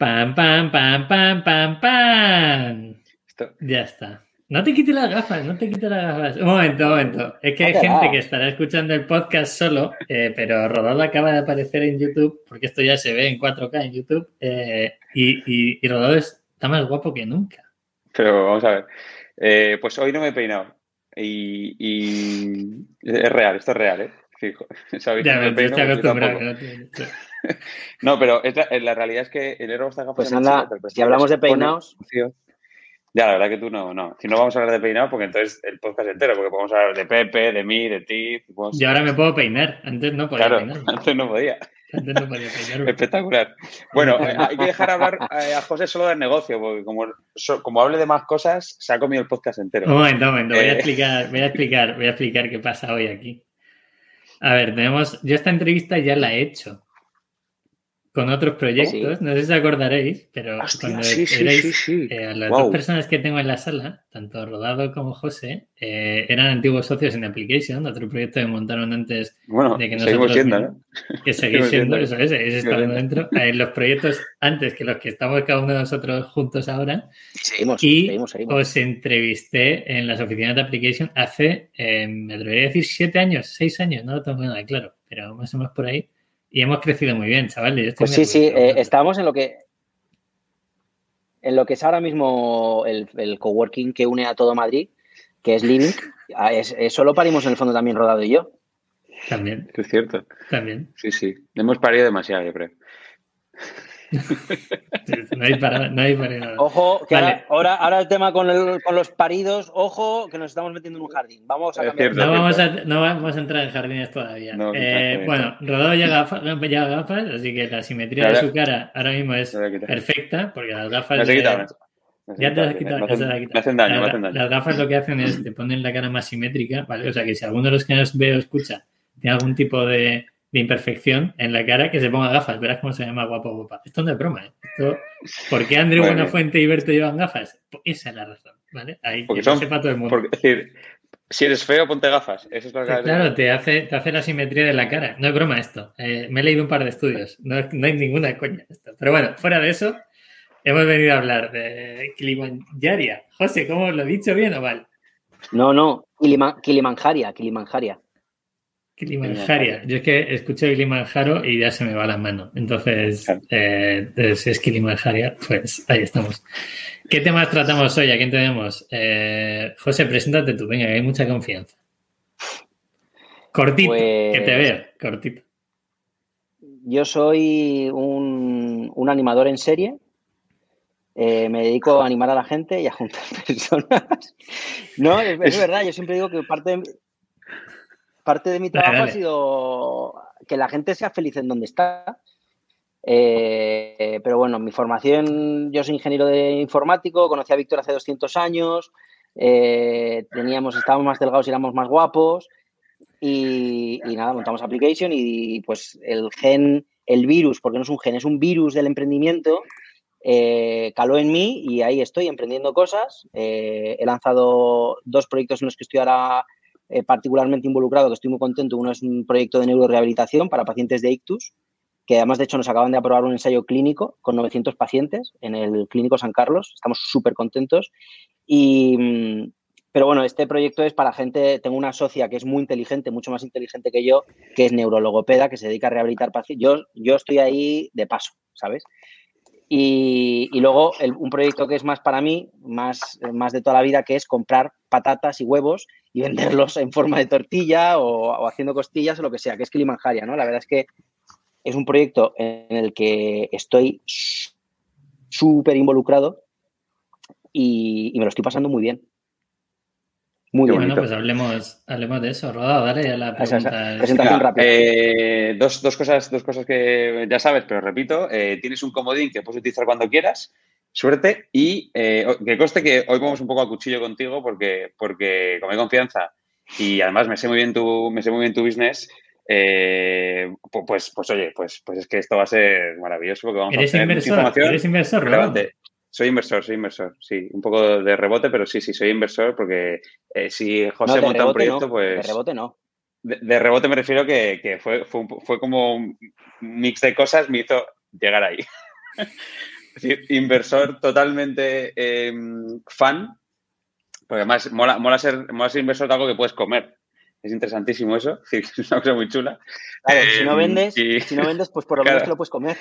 Pam, pam, pam, pam, pam, pam. Esto- Ya está. No te quites las gafas, no te quites las gafas. Un momento, un momento. Es que hay gente que estará escuchando el podcast solo, eh, pero Rodolfo acaba de aparecer en YouTube, porque esto ya se ve en 4K en YouTube, eh, y, y, y Rodolfo está más guapo que nunca. Pero vamos a ver. Eh, pues hoy no me he peinado. Y, y es real, esto es real, ¿eh? Fijo. ¿Sabéis? Ya No me peino, acostumbrado. que no pero es la, eh, la realidad es que el héroe está gafas Pues de anda, si hablamos de peinados. Ya, la verdad que tú no, no. Si no vamos a hablar de peinado, porque entonces el podcast entero, porque podemos hablar de Pepe, de mí, de ti. podemos- Y ahora me puedo peinar. Antes no podía Claro, peinar. antes no podía. Antes no podía peinarme. Espectacular. Bueno, eh, hay que dejar hablar eh, a José solo del negocio, porque como, como hable de más cosas, se ha comido el podcast entero. Un momento, un momento. Voy a explicar, voy a explicar, voy a explicar qué pasa hoy aquí. A ver, tenemos. Yo esta entrevista ya la he hecho con otros proyectos. No sé si os acordaréis, pero Hostia, cuando sí, erais, sí, eh, a las dos personas que tengo en la sala, tanto Rodado como José, eh, eran antiguos socios en Application, otro proyecto que montaron antes Bueno, de que nosotros siendo, ¿no? que seguís Seguimos siendo, eso es, siendo. dentro. En los proyectos antes que los que estamos cada uno de nosotros juntos ahora. seguimos, Y seguimos, seguimos. os entrevisté en las oficinas de Application hace, eh, me atrevería a decir, siete años, seis años, no lo tengo nada claro, pero más o menos por ahí. Y hemos crecido muy bien, chavales. Yo estoy Pues sí, sí, eh, estábamos en lo que en lo que es ahora mismo el, el coworking que une a todo Madrid, que es Living. Ah, es- Eso lo parimos en el fondo también Rodado y yo. También, Es cierto. también. Sí, sí. Hemos parido demasiado, yo creo. No hay para, no hay para nada. Ojo, que Vale. ahora, el tema con, el- con los paridos, ojo, que nos estamos metiendo en un jardín. Vamos a cambiar. cierto. No vamos, a, no vamos a entrar en jardines todavía. No, Eh, bueno, Rodado ya gafas, ya gafas, así que la simetría de su cara ahora mismo es perfecta, porque las gafas. De- Ya te las has me quitado, ya hacen- se las has quitado. Me hacen daño, Las- me hacen daño. Las gafas lo que hacen es te ponen la cara más simétrica, ¿vale? O sea que si alguno de los que nos ve o escucha tiene algún tipo de, de imperfección en la cara, que se ponga gafas, verás cómo se llama guapo guapa. Esto no es broma, ¿eh? Esto, ¿Por qué André Bueno. Buenafuente y Berto llevan gafas? Pues esa es la razón, ¿vale? Ahí Porque son- sepa todo el mundo. Porque, es decir, si eres feo, ponte gafas. Eso es lo que Pues claro, te hace, te hace la simetría de la cara. No es broma esto. Eh, me he leído un par de estudios. No, no hay ninguna coña esto. Pero bueno, fuera de eso, hemos venido a hablar de Kilimanjaria. José, ¿cómo lo he dicho bien o mal? No, no, Kilima- Kilimanjaria, Kilimanjaria. Kilimanjaria. Yo es que escucho Kilimanjaro y ya se me va la mano. Entonces, Claro. eh, si es Kilimanjaria, pues ahí estamos. ¿Qué temas tratamos hoy? ¿A quién tenemos? Eh, José, preséntate tú. Venga, que hay mucha confianza. Cortito, Pues- que te veo. Cortito. Yo soy un, un animador en serie. Eh, me dedico a animar a la gente y a juntar personas. No, es, es verdad, yo siempre digo que parte de, parte de mi Dale, trabajo dale. ha sido que la gente sea feliz en donde está. Eh, pero bueno, mi formación, yo soy ingeniero de informático, conocí a Víctor hace 200 años, eh, teníamos, estábamos más delgados y éramos más guapos. Y, y nada, montamos application y pues el gen, el virus, porque no es un gen, es un virus del emprendimiento, eh, caló en mí y ahí estoy emprendiendo cosas. Eh, he lanzado dos proyectos en los que estoy ahora eh, particularmente involucrado, que estoy muy contento. Uno es un proyecto de neurorehabilitación para pacientes de ictus, que además de hecho nos acaban de aprobar un ensayo clínico con 900 pacientes en el Clínico San Carlos. Estamos súper contentos. Y, mm, pero bueno, este proyecto es para gente, tengo una socia que es muy inteligente, mucho más inteligente que yo, que es neurologopeda, que se dedica a rehabilitar pacientes. Yo, yo estoy ahí de paso, ¿sabes? Y, y luego un proyecto que es más para mí, más, más de toda la vida, que es comprar patatas y huevos y venderlos en forma de tortilla o, o haciendo costillas o lo que sea, que es Kilimanjaria, ¿no? La verdad es que es un proyecto en el que estoy súper involucrado y, y me lo estoy pasando muy bien. Muy bien. Bueno, pues hablemos, hablemos de eso. Rodado, dale ya la Esa- esa pregunta. presentación rápida. eh, dos, dos cosas, dos cosas que ya sabes, pero repito. eh, tienes un comodín que puedes utilizar cuando quieras. Suerte. Y eh, que conste que hoy vamos un poco a cuchillo contigo porque, porque como hay confianza y además me sé muy bien tu, me sé muy bien tu business. eh, pu- pues, pues oye, pues, pues es que esto va a ser maravilloso porque vamos a ¿Eres tener mucha inversor? información. ¿Eres inversor, relevante. Soy inversor, soy inversor, sí. Un poco de rebote, pero sí, sí, soy inversor porque eh, si José monta un proyecto, no, pues... de rebote no. De, de rebote me refiero que, que fue, fue, fue como un mix de cosas, me hizo llegar ahí. inversor totalmente em, fan, porque además mola, mola, ser, mola ser inversor de algo que puedes comer. Es interesantísimo eso, es una cosa muy chula. si, no em, vendes, si no vendes, pues por lo menos te lo puedes comer.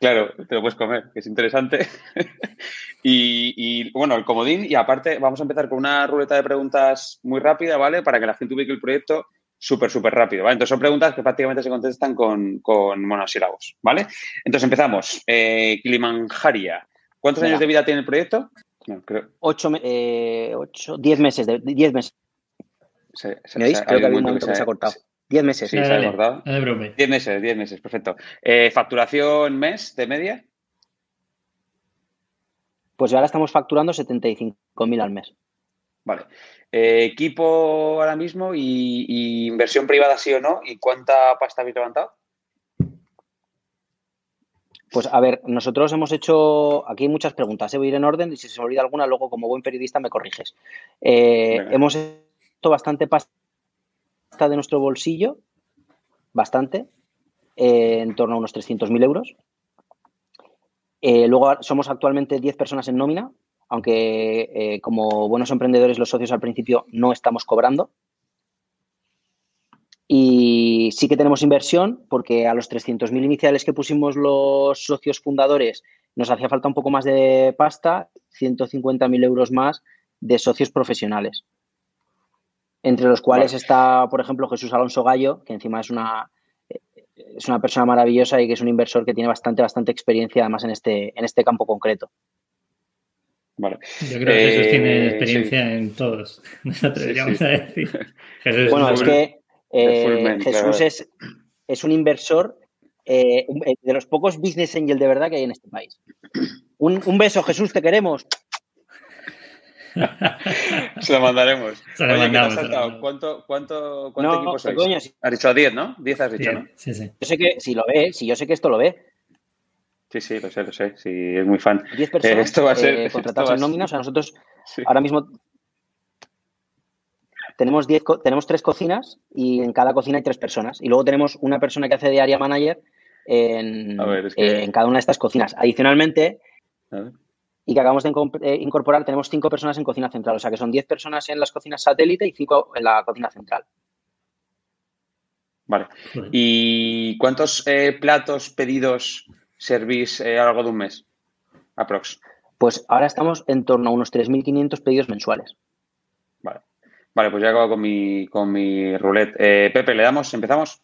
Claro, te lo puedes comer, que es interesante. y, bueno, el comodín, y aparte vamos a empezar con una ruleta de preguntas muy rápida, ¿vale? Para que la gente ubique el proyecto súper, súper rápido, ¿vale? Entonces son preguntas que prácticamente se contestan con, con monosílabos, ¿vale? Entonces empezamos. Eh, Kilimanjaria. ¿Cuántos años de vida tiene el proyecto? Ocho, eh, ocho, diez meses, de, diez meses. ¿Me veis? Creo que había un momento que se ha cortado. Diez meses. Sí, se ha cortado. Diez meses, diez meses, perfecto. Eh, ¿Facturación mes de media? Pues ahora estamos facturando 75.000 al mes. Vale. Eh, ¿Equipo ahora mismo y, inversión privada sí o no? ¿Y cuánta pasta habéis levantado? Pues a ver, nosotros hemos hecho, aquí hay muchas preguntas, ¿eh? voy a ir en orden y si se me olvida alguna, luego como buen periodista me corriges. Eh, hemos hecho bastante pasta de nuestro bolsillo, bastante, en torno a unos 300.000 euros. luego somos actualmente 10 personas en nómina, aunque eh, como buenos emprendedores los socios al principio no estamos cobrando. Y sí que tenemos inversión porque a los 300.000 iniciales que pusimos los socios fundadores nos hacía falta un poco más de pasta, 150.000 euros más de socios profesionales. Entre los cuales está, por ejemplo, Jesús Alonso Gallo, que encima es una, es una persona maravillosa y que es un inversor que tiene bastante, bastante experiencia además en este, en este campo concreto. Yo creo que Jesús tiene eh, experiencia en todos, nos atreveríamos a decir. bueno, es, que eh, Jesús es, es, un inversor eh, de los pocos business angel de verdad que hay en este país. Un, un beso, Jesús, te queremos. Se lo mandaremos. Se lo mandamos, ¿Cuánto, cuánto, cuánto equipo sois? Coño, Has dicho 10, ¿no? 10 has dicho, ¿no? Sí, sí. Yo sé que si lo ve, si yo sé que esto lo ve. Sí, sí, lo sé, lo sé. Sí, es muy fan. 10 personas eh, esto va a ser, eh, contratados en nóminas. O sea, nosotros ahora mismo tenemos, diez, tenemos tres cocinas y en cada cocina hay tres personas. Y luego tenemos una persona que hace de área manager en, eh, en cada una de estas cocinas. Adicionalmente, y que acabamos de incorporar, tenemos cinco personas en cocina central. O sea, que son diez personas en las cocinas satélite y cinco en la cocina central. Vale. ¿Y cuántos platos pedidos servís eh, a lo largo de un mes? Aprox. Pues ahora estamos en torno a unos 3.500 pedidos mensuales. Vale. Vale, pues ya acabo con mi, con mi roulette. Eh, Pepe, ¿le damos? ¿Empezamos?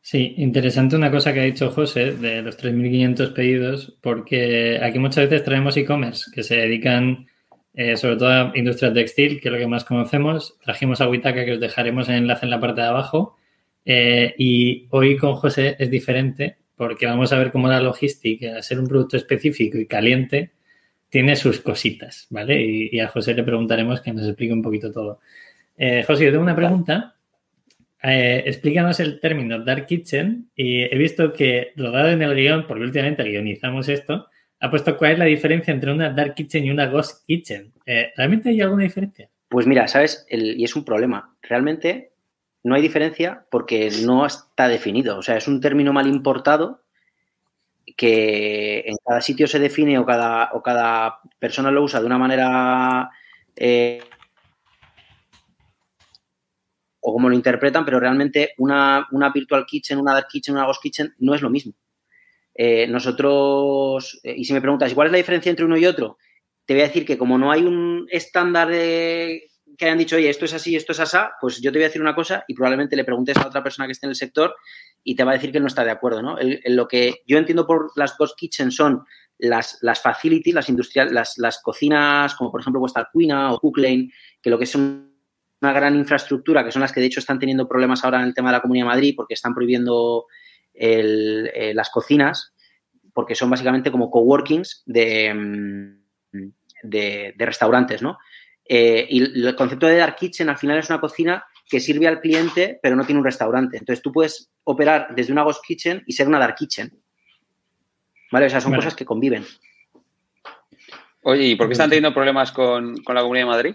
Sí, interesante una cosa que ha dicho José de los 3.500 pedidos, porque aquí muchas veces traemos e-commerce que se dedican eh, sobre todo a industria textil, que es lo que más conocemos. Trajimos a Witaka, que os dejaremos el enlace en la parte de abajo. y hoy con José es diferente porque vamos a ver cómo la logística, al ser un producto específico y caliente, tiene sus cositas, ¿vale? Y, a José le preguntaremos que nos explique un poquito todo. Eh, José, yo tengo una pregunta. Eh, explícanos el término Dark Kitchen y he visto que rodado en el guion, porque últimamente guionizamos esto, ha puesto cuál es la diferencia entre una Dark Kitchen y una Ghost Kitchen. Eh, ¿Realmente hay alguna diferencia? Pues mira, sabes, y es un problema. Realmente no hay diferencia porque no está definido. O sea, es un término mal importado que en cada sitio se define o cada, o cada persona lo usa de una manera eh, o como lo interpretan, pero realmente una, virtual kitchen, una dark kitchen, una ghost kitchen no es lo mismo. Eh, nosotros, eh, y si me preguntas, ¿cuál es la diferencia entre uno y otro? Te voy a decir que como no hay un estándar de que hayan dicho, oye, esto es así, esto es asá, pues yo te voy a decir una cosa y probablemente le preguntes a otra persona que esté en el sector y te va a decir que no está de acuerdo, ¿no? lo que yo entiendo por las Ghost Kitchen son las, las facilities, las industriales, las, cocinas, como por ejemplo vuestra Cuina o Cooklane, que lo que es una gran infraestructura, que son las que de hecho están teniendo problemas ahora en el tema de la Comunidad de Madrid porque están prohibiendo eh, las cocinas, porque son básicamente como coworkings de, mm, de restaurantes, ¿no? Eh, y el concepto de dark kitchen al final es una cocina que sirve al cliente, pero no tiene un restaurante. Entonces tú puedes operar desde una ghost kitchen y ser una dark kitchen. ¿Vale? O sea, son cosas que conviven. Oye, ¿y por qué están teniendo problemas con, la Comunidad de Madrid?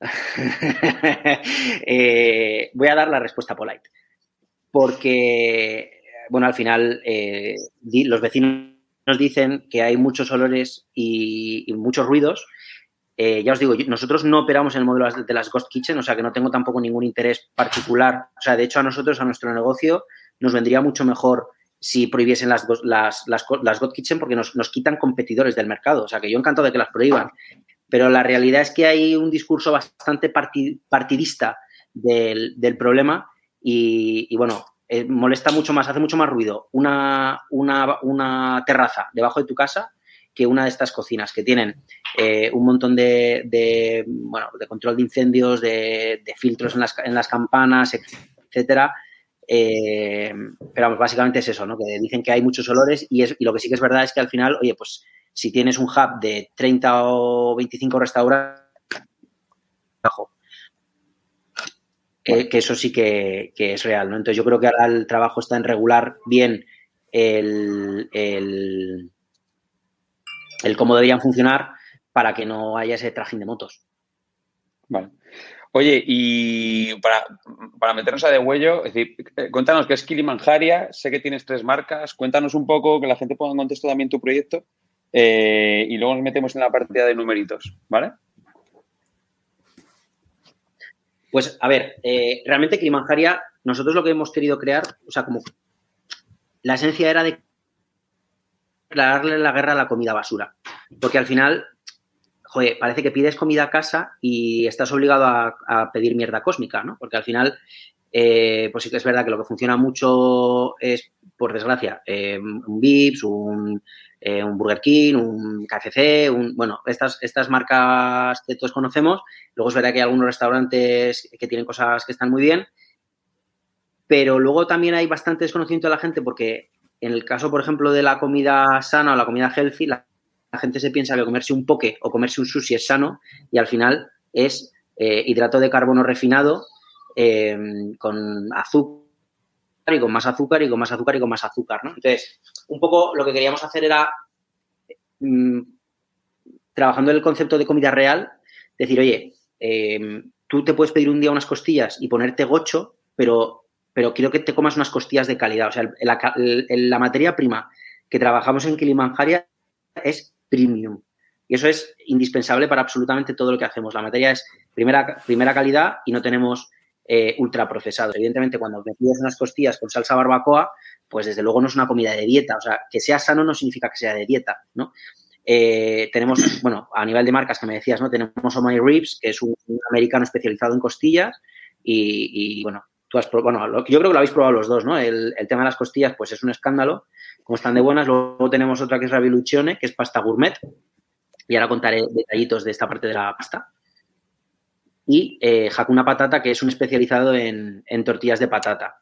Eh, voy a dar la respuesta polite. Porque bueno, al final eh, los vecinos nos dicen que hay muchos olores y, muchos ruidos. Eh, ya os digo, nosotros no operamos en el modelo de las Ghost Kitchen, o sea que no tengo tampoco ningún interés particular. O sea, de hecho, a nosotros, a nuestro negocio, nos vendría mucho mejor si prohibiesen las, las, las, las God Kitchen porque nos, nos, quitan competidores del mercado. O sea, que yo encantado de que las prohíban. Pero la realidad es que hay un discurso bastante partidista del, del problema y, bueno, eh, molesta mucho más, hace mucho más ruido una, una, una, terraza debajo de tu casa que una de estas cocinas que tienen eh, un montón de, de, bueno, de control de incendios, de, filtros en las, en las, campanas, etcétera. Eh, pero vamos, básicamente es eso, ¿no? Que dicen que hay muchos olores y, es, y lo que sí que es verdad es que al final, oye, pues si tienes un hub de 30 o 25 restaurantes, que, eso sí que, es real, ¿no? Entonces yo creo que ahora el trabajo está en regular bien el, el, cómo deberían funcionar para que no haya ese trajín de motos. Vale. Oye, y para, para meternos a de huello, es decir, eh, cuéntanos qué es Kilimanjaria, sé que tienes tres marcas, cuéntanos un poco, que la gente ponga en contexto también tu proyecto eh, y luego nos metemos en la partida de numeritos, ¿vale? Pues a ver, eh, realmente Kilimanjaria, nosotros lo que hemos querido crear, o sea, como la esencia era de declararle la guerra a la comida basura. Porque al final, joder, parece que pides comida a casa y estás obligado a, pedir mierda cósmica, ¿no? Porque al final, eh, pues sí que es verdad que lo que funciona mucho es, por desgracia, un Vips, un eh, un Burger King, un KFC, un, bueno, estas, estas marcas que todos conocemos. Luego es verdad que hay algunos restaurantes que tienen cosas que están muy bien, pero luego también hay bastante desconocimiento de la gente porque en el caso, por ejemplo, de la comida sana o la comida healthy, la, gente se piensa que comerse un poke o comerse un sushi es sano y al final es eh, hidrato de carbono refinado eh, con azúcar y con más azúcar y con más azúcar y con más azúcar, ¿no? Entonces, un poco lo que queríamos hacer era, mm, trabajando en el concepto de comida real, decir, oye, em, tú te puedes pedir un día unas costillas y ponerte gocho, pero, pero quiero que te comas unas costillas de calidad. O sea, la, materia prima que trabajamos en Kilimanjaria es premium. Y eso es indispensable para absolutamente todo lo que hacemos. La materia es primera, primera calidad y no tenemos eh, ultraprocesados. Evidentemente, cuando me pides unas costillas con salsa barbacoa, pues desde luego no es una comida de dieta. O sea, que sea sano no significa que sea de dieta, ¿no? Eh, tenemos, bueno, a nivel de marcas que me decías, ¿no? Tenemos Oh My Ribs, que es un, americano especializado en costillas y, bueno, tú has bueno, yo creo que lo habéis probado los dos, ¿no? El, tema de las costillas, pues es un escándalo, como están de buenas. Luego tenemos otra que es Ravilucione, que es pasta gourmet. Y ahora contaré detallitos de esta parte de la pasta y eh, Hakuna Patata, que es un especializado en, tortillas de patata.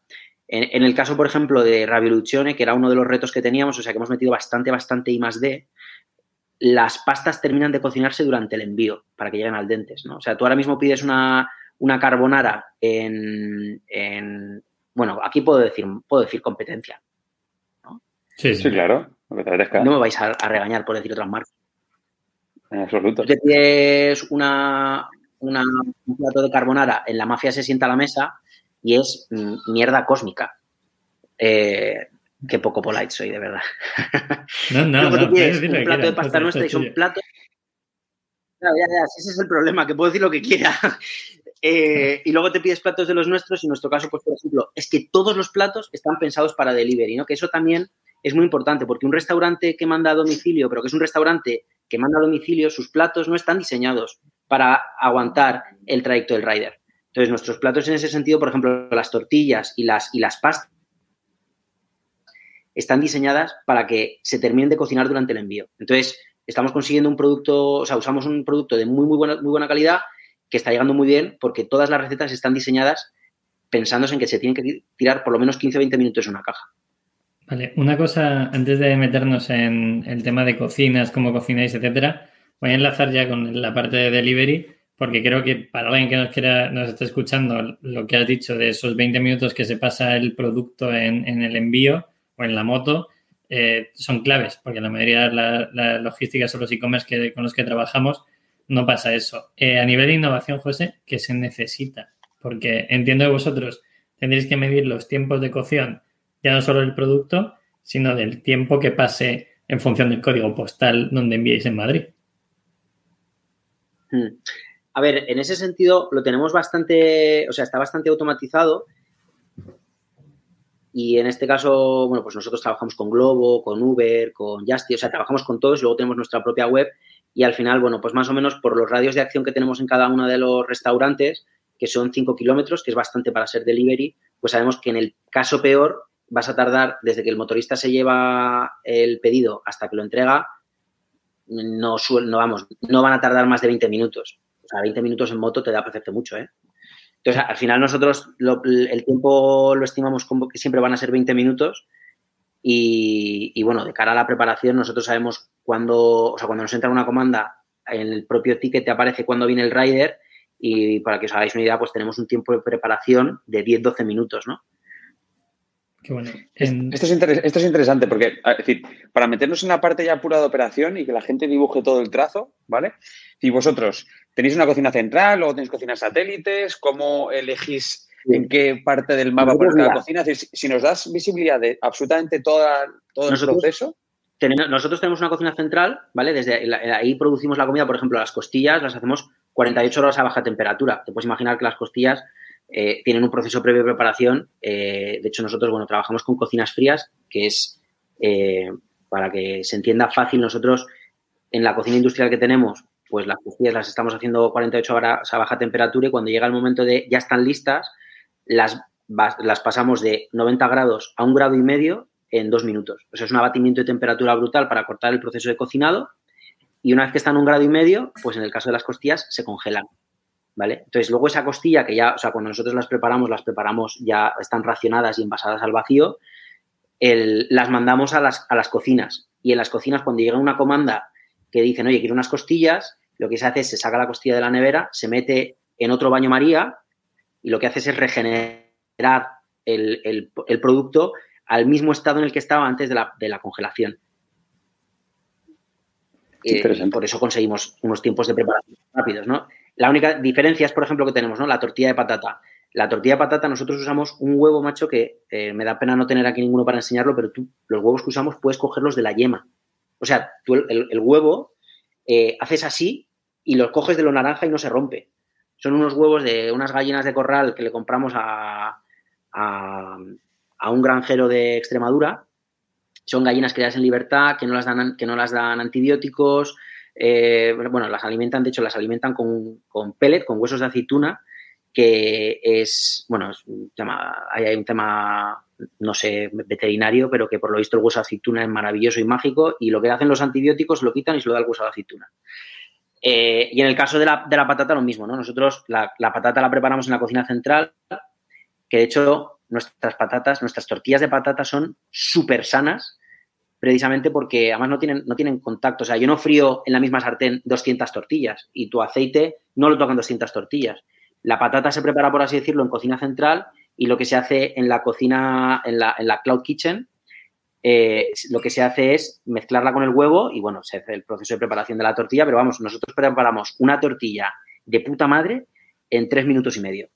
En, el caso, por ejemplo, de Ravioluzione, que era uno de los retos que teníamos, o sea que hemos metido bastante, bastante I más D, las pastas terminan de cocinarse durante el envío para que lleguen al dentes, ¿no? O sea, tú ahora mismo pides una, una carbonara en, Bueno, aquí puedo decir, puedo decir competencia. Sí, sí, claro. No me vais a, regañar por decir otras marcas. En absoluto. Tú te pides una, un plato de carbonara, en la mafia se sienta a la mesa y es mm, mierda cósmica. Eh, qué poco polite soy, de verdad. No, no, no. un plato de pasta nuestra y son platos. ya, ya, ese es el problema, que puedo decir lo que quiera. Eh, y luego te pides platos de los nuestros y en nuestro caso, pues por ejemplo, es que todos los platos están pensados para delivery, ¿no? Que eso también es muy importante porque un restaurante que manda a domicilio, pero que es un restaurante que manda a domicilio, sus platos no están diseñados para aguantar el trayecto del rider. Entonces, nuestros platos en ese sentido, por ejemplo, las tortillas y las, y las pastas, están diseñadas para que se terminen de cocinar durante el envío. Entonces, estamos consiguiendo un producto, o sea, usamos un producto de muy, muy buena, muy buena calidad que está llegando muy bien porque todas las recetas están diseñadas pensándose en que se tienen que tirar por lo menos 15 o 20 minutos en una caja. Vale, una cosa antes de meternos en el tema de cocinas, cómo cocináis, etcétera. Voy a enlazar ya con la parte de delivery, porque creo que para alguien que nos quiera, nos esté escuchando, lo que has dicho de esos 20 minutos que se pasa el producto en, el envío o en la moto, eh, son claves, porque la mayoría de las la logísticas o los e-commerce con los que trabajamos no pasa eso. Eh, a nivel de innovación, José, ¿qué se necesita? Porque entiendo que vosotros tendréis que medir los tiempos de cocción ya no solo del producto, sino del tiempo que pase en función del código postal donde enviéis en Madrid. Hmm. A ver, en ese sentido lo tenemos bastante, o sea, está bastante automatizado. Y en este caso, bueno, pues nosotros trabajamos con Globo, con Uber, con Justy, o sea, trabajamos con todos luego tenemos nuestra propia web. Y al final, bueno, pues más o menos por los radios de acción que tenemos en cada uno de los restaurantes, que son 5 kilómetros, que es bastante para ser delivery, pues sabemos que en el caso peor vas a tardar desde que el motorista se lleva el pedido hasta que lo entrega, no, no, vamos, no van a tardar más de 20 minutos. O sea, 20 minutos en moto te da perfecto mucho, ¿eh? Entonces, al final nosotros el tiempo lo estimamos como que siempre van a ser 20 minutos y, y, bueno, de cara a la preparación nosotros sabemos cuándo, o sea, cuando nos entra una comanda, en el propio ticket te aparece cuándo viene el rider y para que os hagáis una idea, pues tenemos un tiempo de preparación de 10-12 minutos, ¿no? Esto, es interesante porque, es decir, para meternos en la parte ya pura de operación y que la gente dibuje todo el trazo, ¿vale? Y vosotros, ¿tenéis una cocina central o tenéis cocinas satélites? ¿Cómo elegís en qué parte del mapa poner la cocina? si nos das visibilidad de absolutamente toda, todo el proceso. nosotros tenemos una cocina central, ¿vale? Desde ahí producimos la comida, por ejemplo, las costillas las hacemos 48 horas a baja temperatura. Te puedes imaginar que las costillas eh, tienen un proceso previo de preparación. Eh, de hecho, nosotros, bueno, trabajamos con cocinas frías, que es, eh, para que se entienda fácil, nosotros en la cocina industrial que tenemos, pues las costillas las estamos haciendo 48 horas a baja temperatura y cuando llega el momento de ya están listas, las, las pasamos de 90 grados a un grado y medio en dos minutos. O sea, es un abatimiento de temperatura brutal para cortar el proceso de cocinado y una vez que están a un grado y medio, pues en el caso de las costillas se congelan. ¿Vale? Entonces, luego esa costilla que ya, o sea, cuando nosotros las preparamos, las preparamos ya están racionadas y envasadas al vacío, las mandamos a las, a las cocinas. Y en las cocinas, cuando llega una comanda que dicen, oye, quiero unas costillas, lo que se hace es se saca la costilla de la nevera, se mete en otro baño María y lo que hace es regenerar el, producto al mismo estado en el que estaba antes de la, de la congelación. Eh, por eso conseguimos unos tiempos de preparación rápidos, ¿no? La única diferencia es, por ejemplo, que tenemos, ¿no? La tortilla de patata. La tortilla de patata, nosotros usamos un huevo, macho, que eh, me da pena no tener aquí ninguno para enseñarlo, pero tú, los huevos que usamos puedes cogerlos de la yema. O sea, tú el, huevo eh, haces así y los coges de lo naranja y no se rompe. Son unos huevos de unas gallinas de corral que le compramos a, a, un granjero de Extremadura. Son gallinas criadas en libertad, que no las dan, que no las dan antibióticos, eh, bueno, las alimentan, de hecho, las alimentan con, con pellet, con huesos de aceituna, que es, bueno, es un tema, hay un tema, no sé, veterinario, pero que por lo visto el hueso de aceituna es maravilloso y mágico y lo que hacen los antibióticos lo quitan y se lo da el hueso de aceituna. Eh, y en el caso de la, de la, patata lo mismo, ¿no? Nosotros la, la patata la preparamos en la cocina central, que de hecho nuestras patatas, nuestras tortillas de patata son súper sanas precisamente porque además no tienen, no tienen contacto. O sea, yo no frío en la misma sartén 200 tortillas y tu aceite no lo tocan 200 tortillas. La patata se prepara, por así decirlo, en cocina central y lo que se hace en la cocina, en la, en la cloud kitchen, eh, lo que se hace es mezclarla con el huevo y, bueno, se hace el proceso de preparación de la tortilla, pero vamos, nosotros preparamos una tortilla de puta madre en tres minutos y medio.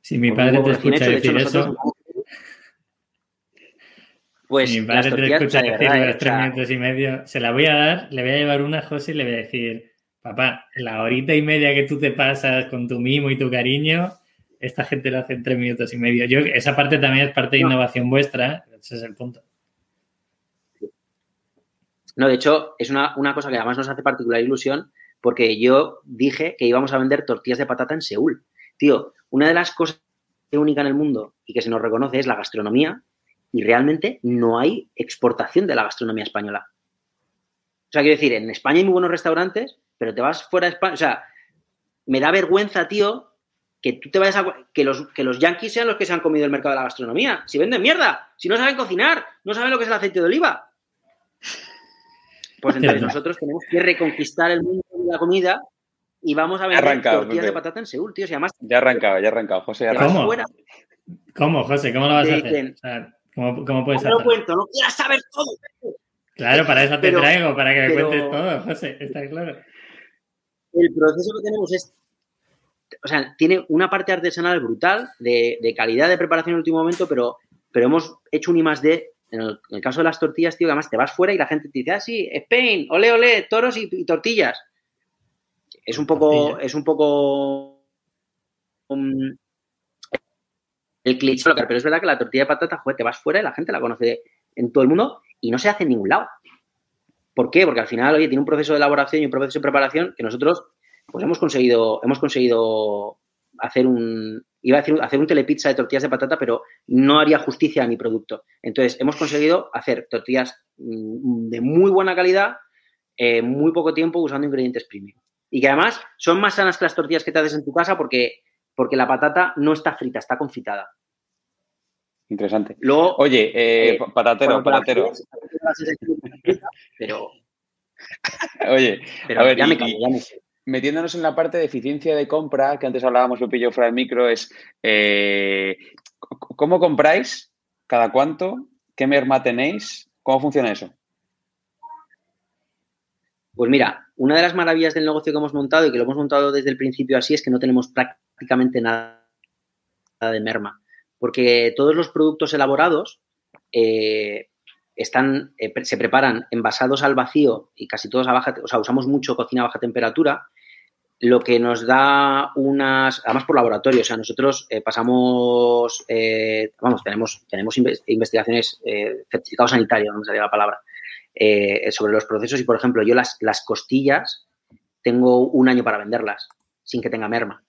Si mi padre te escucha decir eso, pues Mi padre te escucha decir los tres minutos y medio. Se la voy a dar, le voy a llevar una a José y le voy a decir, papá, la horita y media que tú te pasas con tu mimo y tu cariño, esta gente lo hace en tres minutos y medio. Yo, esa parte también es parte de innovación vuestra, ese es el punto. No, de hecho, es una, una cosa que además nos hace particular ilusión porque yo dije que íbamos a vender tortillas de patata en Seúl. Tío, una de las cosas únicas en el mundo y que se nos reconoce es la gastronomía y realmente no hay exportación de la gastronomía española. O sea, quiero decir, en España hay muy buenos restaurantes, pero te vas fuera de España. O sea, me da vergüenza, tío, que tú te vayas a. que los, que los yankees sean los que se han comido el mercado de la gastronomía. Si venden mierda, si no saben cocinar, no saben lo que es el aceite de oliva. Pues entonces nosotros tenemos que reconquistar el mundo de la comida y vamos a vender tortillas de patata en Seúl, tío. Si además, ya arrancado, ya arrancado, José. Ya ¿Cómo? ¿Cómo, José? ¿Cómo lo vas a hacer? O sea, ¿Cómo, cómo puedes no lo cuento, no quieras saber todo. Claro, para eso te traigo, para que me cuentes todo, José, está claro. El proceso que tenemos es, o sea, tiene una parte artesanal brutal, de, calidad de preparación en el último momento, pero pero hemos hecho un I más D. En el, caso de las tortillas, tío, además te vas fuera y la gente te dice, ah, sí, Spain, ole, ole, toros y, tortillas. Es un poco, es un poco um, el cliché, pero es verdad que la tortilla de patata, joder, te vas fuera y la gente la conoce en todo el mundo y no se hace en ningún lado. ¿Por qué? Porque al final, oye, tiene un proceso de elaboración y un proceso de preparación que nosotros, pues hemos conseguido, hemos conseguido hacer un, iba a decir, hacer un telepizza de tortillas de patata, pero no haría justicia a mi producto. Entonces, hemos conseguido hacer tortillas mm, de muy buena calidad, en muy poco tiempo, usando ingredientes premium. Y que además son más sanas que las tortillas que te haces en tu casa porque, porque la patata no está frita, está confitada. Interesante. Luego, Oye, eh, eh, patatero, patatero. Pero. Oye, pero a ver, ya, me callo, ya me metiéndonos en la parte de eficiencia de compra, que antes hablábamos, lo pillo fuera del micro, es eh, ¿cómo compráis? ¿Cada cuánto? ¿Qué merma tenéis? ¿Cómo funciona eso? Pues mira, una de las maravillas del negocio que hemos montado y que lo hemos montado desde el principio así es que no tenemos prácticamente nada de merma, porque todos los productos elaborados eh, están, eh, se preparan envasados al vacío y casi todos a baja, o sea, usamos mucho cocina a baja temperatura lo que nos da unas, además por laboratorio, o sea, nosotros eh, pasamos, vamos, tenemos, tenemos investigaciones, eh, certificados sanitarios, no me salía la palabra, sobre los procesos y, por ejemplo, yo las, las costillas tengo un año para venderlas sin que tenga merma.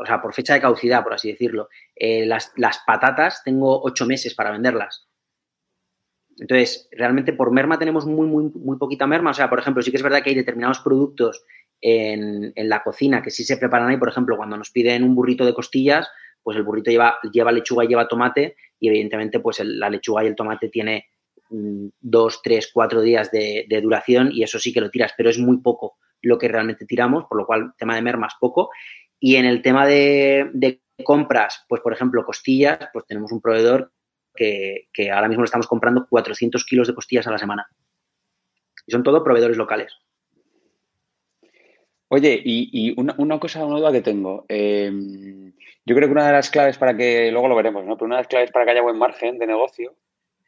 O sea, por fecha de caducidad, por así decirlo. las, las patatas tengo ocho meses para venderlas. Entonces, realmente por merma tenemos muy, muy, muy poquita merma. O sea, por ejemplo, sí que es verdad que hay determinados productos en, la cocina que sí se preparan ahí, por ejemplo, cuando nos piden un burrito de costillas, pues el burrito lleva, lleva lechuga y lleva tomate y evidentemente pues la lechuga y el tomate tiene mm, dos, tres, cuatro días de, duración y eso sí que lo tiras, pero es muy poco lo que realmente tiramos, por lo cual tema de mermas poco. Y en el tema de, compras, pues por ejemplo costillas, pues tenemos un proveedor que, ahora mismo le estamos comprando 400 kilos de costillas a la semana. Y son todo proveedores locales. Oye, y, una, cosa, una duda que tengo. Em, yo creo que una de las claves para que, luego lo veremos, ¿no? Pero una de las claves para que haya buen margen de negocio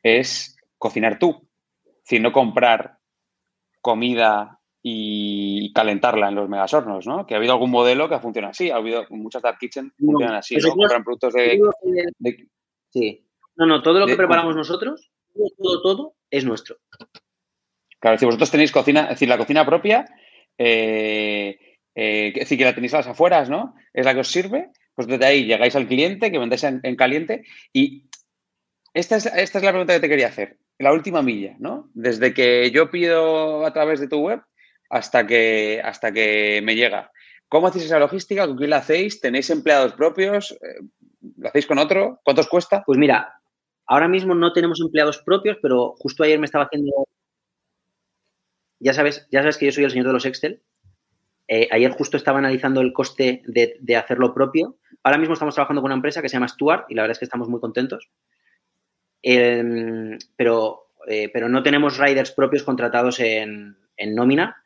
es cocinar tú. Es decir, no comprar comida y calentarla en los megasornos, ¿no? Que ha habido algún modelo que ha funcionado así. Ha habido muchas dark kitchen que funcionan así, ¿no? Compran productos de, Sí. No, no, todo lo que preparamos nosotros, todo, todo, es nuestro. Claro, si vosotros tenéis cocina, es decir, la cocina propia eh, eh, es decir, que la tenéis a las afueras, ¿no? Es la que os sirve. Pues desde ahí llegáis al cliente, que vendéis en, caliente. Y esta es, esta es la pregunta que te quería hacer. La última milla, ¿no? Desde que yo pido a través de tu web hasta que, hasta que me llega. ¿Cómo hacéis esa logística? ¿Con quién la hacéis? ¿Tenéis empleados propios? Eh, ¿Lo hacéis con otro? ¿Cuánto os cuesta? Pues mira, ahora mismo no tenemos empleados propios, pero justo ayer me estaba haciendo ya sabes, ya sabes que yo soy el señor de los Excel. Eh, ayer justo estaba analizando el coste de, hacerlo propio. Ahora mismo estamos trabajando con una empresa que se llama Stuart y la verdad es que estamos muy contentos. Em, pero, eh, pero no tenemos riders propios contratados en, nómina,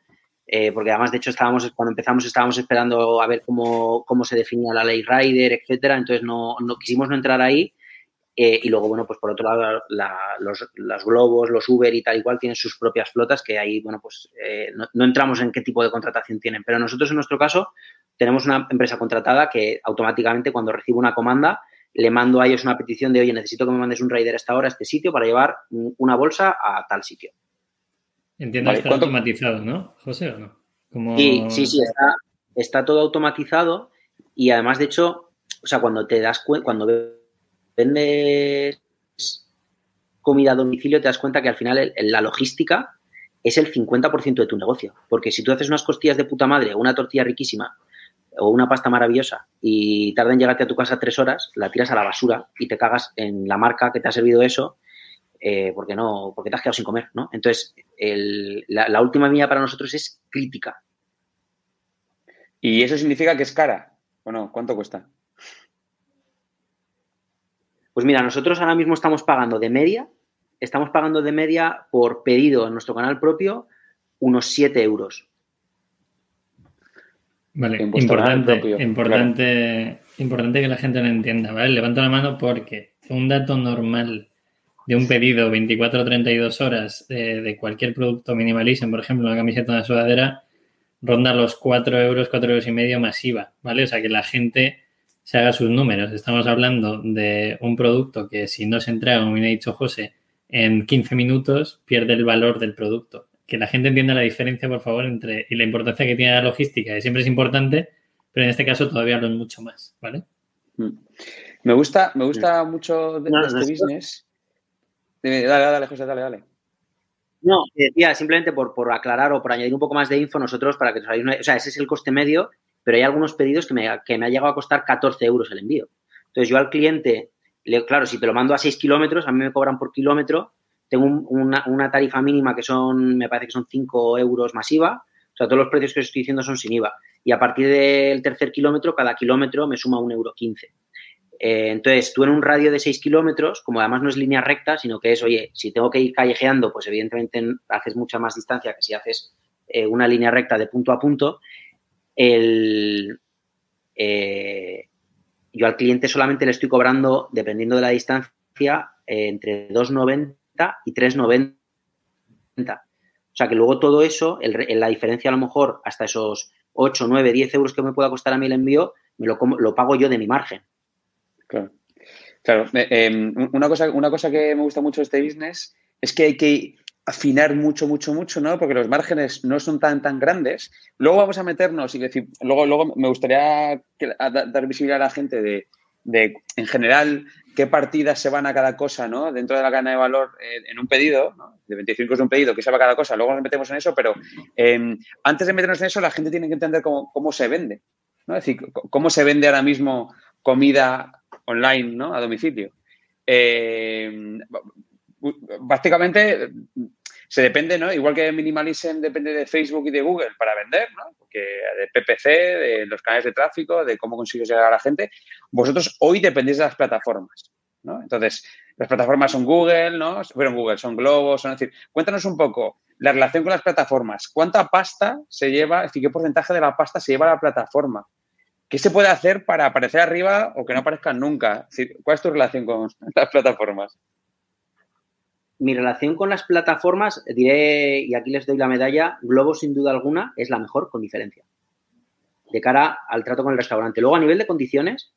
eh, porque además, de hecho, estábamos, cuando empezamos estábamos esperando a ver cómo, cómo se definía la ley rider, etcétera. Entonces no, no quisimos no entrar ahí eh, y luego, bueno, pues por otro lado, los, globos, los Uber y tal igual tienen sus propias flotas que ahí, bueno, pues eh, no, entramos en qué tipo de contratación tienen. Pero nosotros, en nuestro caso, tenemos una empresa contratada que automáticamente cuando recibe una comanda le mando a ellos una petición de, oye, necesito que me mandes un rider a esta hora, a este sitio, para llevar una bolsa a tal sitio. Entiendo que está automatizado, ¿no, José, o no? Sí, sí, sí, está, está todo automatizado y además, de hecho, o sea, cuando te das cuenta, cuando vendes comida a domicilio, te das cuenta que al final la logística es el 50% de tu negocio. Porque si tú haces unas costillas de puta madre o una tortilla riquísima o una pasta maravillosa y tarda en llegarte a tu casa tres horas, la tiras a la basura y te cagas en la marca que te ha servido eso eh, porque no porque te has quedado sin comer, ¿no? Entonces, la, la última milla para nosotros es crítica. ¿Y eso significa que es cara? ¿O no? ¿Cuánto cuesta? Pues mira, nosotros ahora mismo estamos pagando de media, estamos pagando de media por pedido en nuestro canal propio unos 7 euros. Vale, importante, importante, importante que la gente lo entienda, ¿vale? Levanto la mano porque un dato normal de un pedido 24 o 32 horas de, de cualquier producto minimalism, por ejemplo, una camiseta, una sudadera, ronda los 4 euros, 4 euros y medio masiva, ¿vale? O sea, que la gente se haga sus números. Estamos hablando de un producto que si no se entrega, como me ha dicho José, en 15 minutos pierde el valor del producto. Que la gente entienda la diferencia, por favor, entre y la importancia que tiene la logística, que siempre es importante, pero en este caso todavía lo es mucho más, ¿vale? Mm. Me gusta, me gusta mucho de, este business. Dale, dale, José, dale, dale. No, decía, simplemente por, por, aclarar o por añadir un poco más de info, nosotros, para que os hagáis una, O sea, ese es el coste medio, pero hay algunos pedidos que me, que me ha llegado a costar 14 euros el envío. Entonces, yo al cliente, le, claro, si te lo mando a 6 kilómetros, a mí me cobran por kilómetro, tengo una, tarifa mínima que son, me parece que son 5 euros masiva, o sea, todos los precios que os estoy diciendo son sin IVA. Y a partir del tercer kilómetro, cada kilómetro me suma un euro 15. Eh, entonces, tú en un radio de 6 kilómetros, como además no es línea recta, sino que es, oye, si tengo que ir callejeando, pues evidentemente haces mucha más distancia que si haces eh, una línea recta de punto a punto. El, eh, yo al cliente solamente le estoy cobrando, dependiendo de la distancia, entre 2,90 y 3,90. O sea que luego todo eso, la diferencia a lo mejor hasta esos 8, 9, 10 euros que me pueda costar a mí el envío, me lo pago yo de mi margen. Claro. Claro, em, una, cosa, una cosa que me gusta mucho de este business es que hay que afinar mucho, mucho, mucho, ¿no? Porque los márgenes no son tan, tan grandes. Luego vamos a meternos y decir, luego, luego me gustaría dar visibilidad a la gente de, de, en general, qué partidas se van a cada cosa, ¿no? Dentro de la cadena de valor eh, en un pedido, ¿no? De 25 es un pedido, que se va cada cosa, luego nos metemos en eso, pero em, antes de meternos en eso, la gente tiene que entender cómo, cómo se vende, ¿no? Es decir, cómo se vende ahora mismo comida online, ¿no? A domicilio. Eh, básicamente se depende, ¿no? Igual que Minimalism depende de Facebook y de Google para vender, ¿no? Porque de PPC, de los canales de tráfico, de cómo consigues llegar a la gente, vosotros hoy dependéis de las plataformas, ¿no? Entonces, las plataformas son Google, ¿no? Pero Google son Globos, son, decir, cuéntanos un poco la relación con las plataformas. ¿Cuánta pasta se lleva, es decir, qué porcentaje de la pasta se lleva a la plataforma? ¿Qué se puede hacer para aparecer arriba o que no aparezcan nunca? ¿Cuál es tu relación con las plataformas? Mi relación con las plataformas, diré, y aquí les doy la medalla, Globo sin duda alguna es la mejor con diferencia. De cara al trato con el restaurante. Luego, a nivel de condiciones,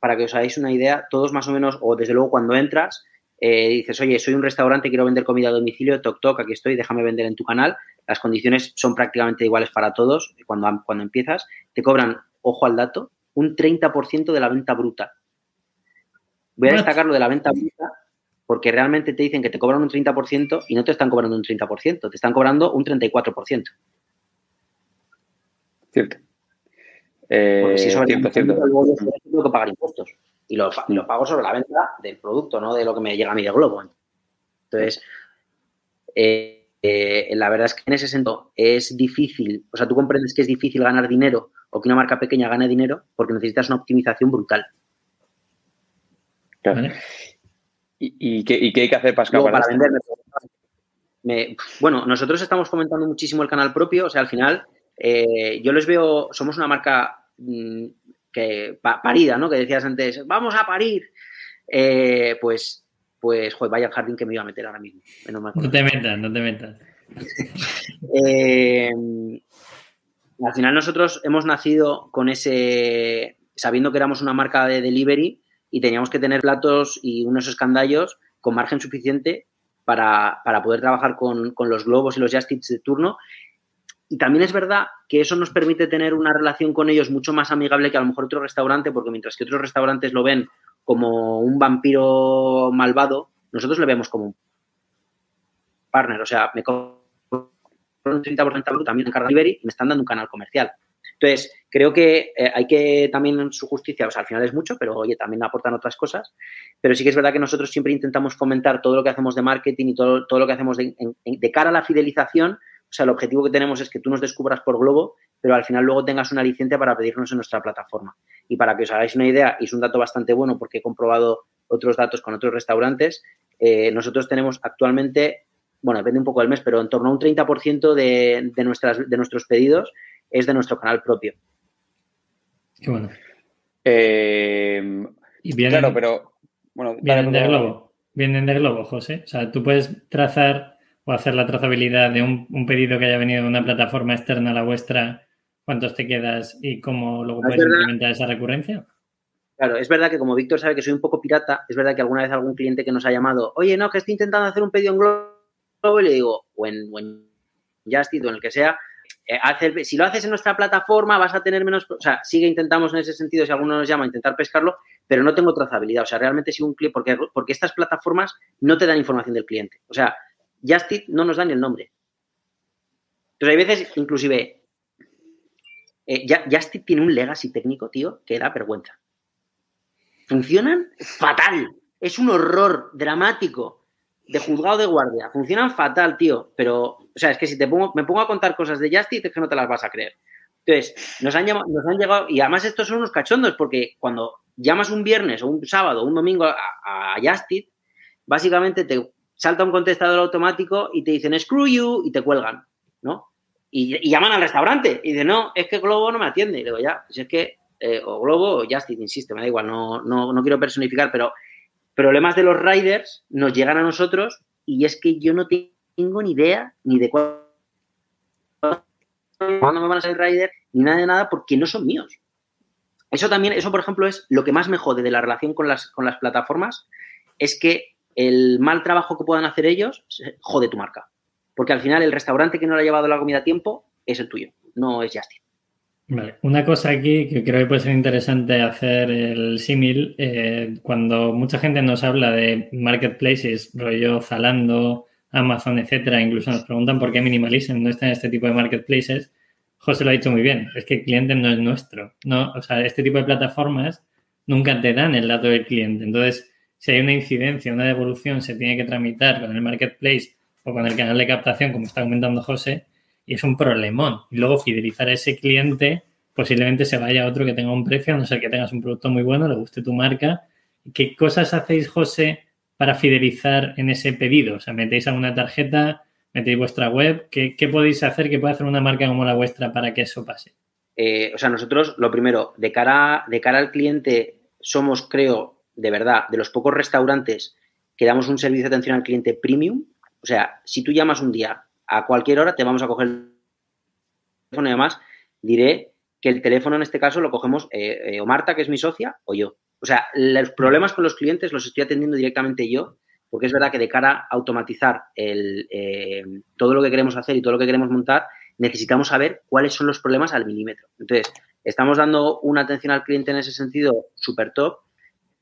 para que os hagáis una idea, todos más o menos, o desde luego cuando entras, eh, dices, oye, soy un restaurante, quiero vender comida a domicilio, toc toc, aquí estoy, déjame vender en tu canal. Las condiciones son prácticamente iguales para todos cuando, cuando empiezas. Te cobran ojo al dato, un 30% de la venta bruta. Voy a destacar lo de la venta bruta porque realmente te dicen que te cobran un 30% y no te están cobrando un 30%, te están cobrando un 34%. Cierto. Eh, porque si sobre cierto, cierto. tengo que pagar impuestos y lo, pago sobre la venta del producto, no de lo que me llega a mí de Globo. Entonces, eh, eh, la verdad es que en ese sentido es difícil, o sea, tú comprendes que es difícil ganar dinero o que una marca pequeña gane dinero porque necesitas una optimización brutal. ¿Y, qué, hay que hacer para para vender? bueno, nosotros estamos fomentando muchísimo el canal propio, o sea, al final eh, yo les veo, somos una marca mm, que parida, ¿no? Que decías antes, vamos a parir. Eh, pues, pues, joder, vaya jardín que me iba a meter ahora mismo. no te metas, no te metas. eh, al final nosotros hemos nacido con ese, sabiendo que éramos una marca de delivery y teníamos que tener platos y unos escandallos con margen suficiente para, poder trabajar con, los globos y los just de turno. Y también es verdad que eso nos permite tener una relación con ellos mucho más amigable que a lo mejor otro restaurante, porque mientras que otros restaurantes lo ven como un vampiro malvado, nosotros le vemos como un partner. O sea, me un 30% también en delivery y me están dando un canal comercial. Entonces, creo que eh, hay que también su justicia, o sea, al final es mucho, pero oye, también aportan otras cosas. Pero sí que es verdad que nosotros siempre intentamos fomentar todo lo que hacemos de marketing y todo, todo lo que hacemos de, cara a la fidelización. O sea, el objetivo que tenemos es que tú nos descubras por Globo, pero al final luego tengas una licencia para pedirnos en nuestra plataforma. Y para que os hagáis una idea, y es un dato bastante bueno porque he comprobado otros datos con otros restaurantes, eh, nosotros tenemos actualmente bueno, depende un poco del mes, pero en torno a un 30% de, de, nuestras, de nuestros pedidos es de nuestro canal propio. Qué bueno. Eh, claro, pero. Bueno, vienen de Globo. vienen de Globo, José. O sea, tú puedes trazar o hacer la trazabilidad de un, pedido que haya venido de una plataforma externa a la vuestra, cuántos te quedas y cómo luego puedes implementar esa recurrencia. Claro, es verdad que como Víctor sabe que soy un poco pirata, es verdad que alguna vez algún cliente que nos ha llamado, oye, no, que estoy intentando hacer un pedido en Globo y le digo, o en, o en Justit o en el que sea, eh, si lo haces en nuestra plataforma vas a tener menos, o sea, sigue intentamos en ese sentido, si alguno nos llama, intentar pescarlo, pero no tengo trazabilidad. O sea, realmente si un cliente, porque, porque estas plataformas no te dan información del cliente. O sea, Justit no nos da el nombre. Entonces hay veces, inclusive, eh, Justit tiene un legacy técnico, tío, que da vergüenza. Funcionan fatal. Es un horror dramático de juzgado de guardia. Funcionan fatal, tío. Pero, o sea, es que si te pongo, me pongo a contar cosas de Justit, es que no te las vas a creer. Entonces, nos han, llamado, nos han llegado, y además estos son unos cachondos, porque cuando llamas un viernes o un sábado o un domingo a, a Justit, básicamente te salta un contestador automático y te dicen screw you y te cuelgan, ¿no? Y, llaman al restaurante y dicen, no, es que Globo no me atiende. Y digo, ya, si es que, eh, o Globo o Justit, insisto, me da igual, no, no, no quiero personificar, pero problemas de los riders nos llegan a nosotros y es que yo no tengo ni idea ni de cuándo me van a salir riders ni nada de nada porque no son míos. Eso también, eso por ejemplo es lo que más me jode de la relación con las, con las plataformas, es que el mal trabajo que puedan hacer ellos jode tu marca. Porque al final el restaurante que no le ha llevado la comida a tiempo es el tuyo, no es Justin. Vale. Una cosa aquí que creo que puede ser interesante hacer el símil, eh, cuando mucha gente nos habla de marketplaces, rollo Zalando, Amazon, etcétera, incluso nos preguntan por qué Minimalism no está en este tipo de marketplaces. José lo ha dicho muy bien, es que el cliente no es nuestro. No, o sea, este tipo de plataformas nunca te dan el dato del cliente. Entonces, si hay una incidencia, una devolución, se tiene que tramitar con el marketplace o con el canal de captación, como está comentando José, y es un problemón. Y luego fidelizar a ese cliente, posiblemente se vaya a otro que tenga un precio, a no ser que tengas un producto muy bueno, le guste tu marca. ¿Qué cosas hacéis, José, para fidelizar en ese pedido? O sea, metéis alguna tarjeta, metéis vuestra web. ¿Qué, podéis hacer que pueda hacer una marca como la vuestra para que eso pase? Eh, o sea, nosotros, lo primero, de cara, de cara al cliente, somos, creo, de verdad, de los pocos restaurantes que damos un servicio de atención al cliente premium. O sea, si tú llamas un día a cualquier hora te vamos a coger el teléfono y además diré que el teléfono en este caso lo cogemos eh, eh, o Marta, que es mi socia, o yo. O sea, los problemas con los clientes los estoy atendiendo directamente yo, porque es verdad que de cara a automatizar el, eh, todo lo que queremos hacer y todo lo que queremos montar, necesitamos saber cuáles son los problemas al milímetro. Entonces, estamos dando una atención al cliente en ese sentido súper top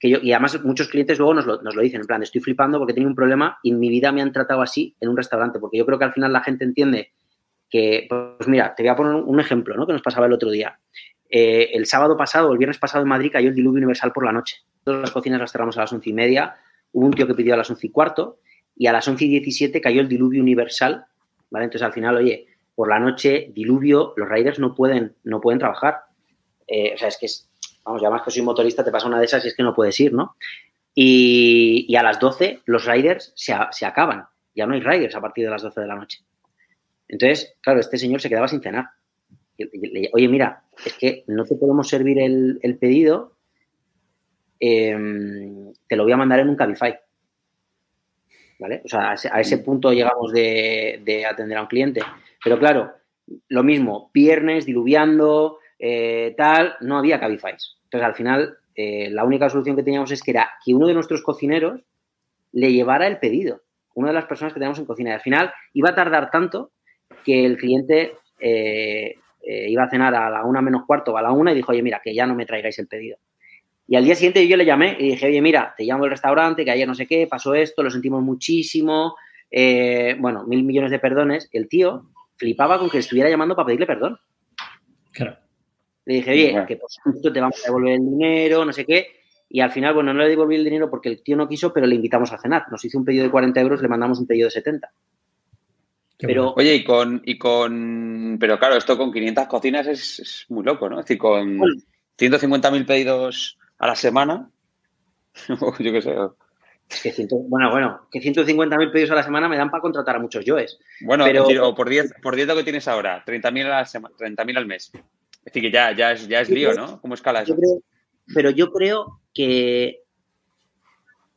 y además muchos clientes luego nos lo, nos lo, dicen, en plan, estoy flipando porque tengo un problema y en mi vida me han tratado así en un restaurante, porque yo creo que al final la gente entiende que, pues mira, te voy a poner un ejemplo, ¿no? Que nos pasaba el otro día. Eh, el sábado pasado el viernes pasado en Madrid cayó el diluvio universal por la noche. Todas las cocinas las cerramos a las once y media, hubo un tío que pidió a las once y cuarto y a las once y diecisiete cayó el diluvio universal, ¿vale? Entonces al final, oye, por la noche, diluvio, los riders no pueden, no pueden trabajar. Eh, o sea, es que es, vamos, ya más que soy motorista, te pasa una de esas y es que no puedes ir, ¿no? Y, a las 12 los riders se, se, acaban. Ya no hay riders a partir de las 12 de la noche. Entonces, claro, este señor se quedaba sin cenar. Oye, mira, es que no te podemos servir el, pedido, em, te lo voy a mandar en un Cabify. ¿Vale? O sea, a ese, punto llegamos de, atender a un cliente. Pero claro, lo mismo, viernes, diluviando, eh, tal, no había Cabify. Entonces, al final, eh, la única solución que teníamos es que era que uno de nuestros cocineros le llevara el pedido. Una de las personas que tenemos en cocina. Y al final iba a tardar tanto que el cliente eh, iba a cenar a la una menos cuarto o a la una y dijo, oye, mira, que ya no me traigáis el pedido. Y al día siguiente yo le llamé y dije, oye, mira, te llamo del restaurante, que ayer no sé qué, pasó esto, lo sentimos muchísimo, bueno, mil millones de perdones. El tío flipaba con que estuviera llamando para pedirle perdón. Claro. Le dije, oye, que por supuesto te vamos a devolver el dinero, no sé qué. Y al final, bueno, no le devolví el dinero porque el tío no quiso, pero le invitamos a cenar. Nos hizo un pedido de 40 euros, le mandamos un pedido de 70. pero, Oye, y con, y con. Pero claro, esto con 500 cocinas es, muy loco, ¿no? Es decir, con 150.000 pedidos a la semana. yo qué sé. que bueno, bueno, que 150.000 pedidos a la semana me dan para contratar a muchos yoes. Bueno, pero... o por 10, por 10 lo que tienes ahora, 30.000 al, 30 al mes. Es decir, que ya, ya es, ya es lío, ¿no? ¿Cómo escala eso? pero yo creo que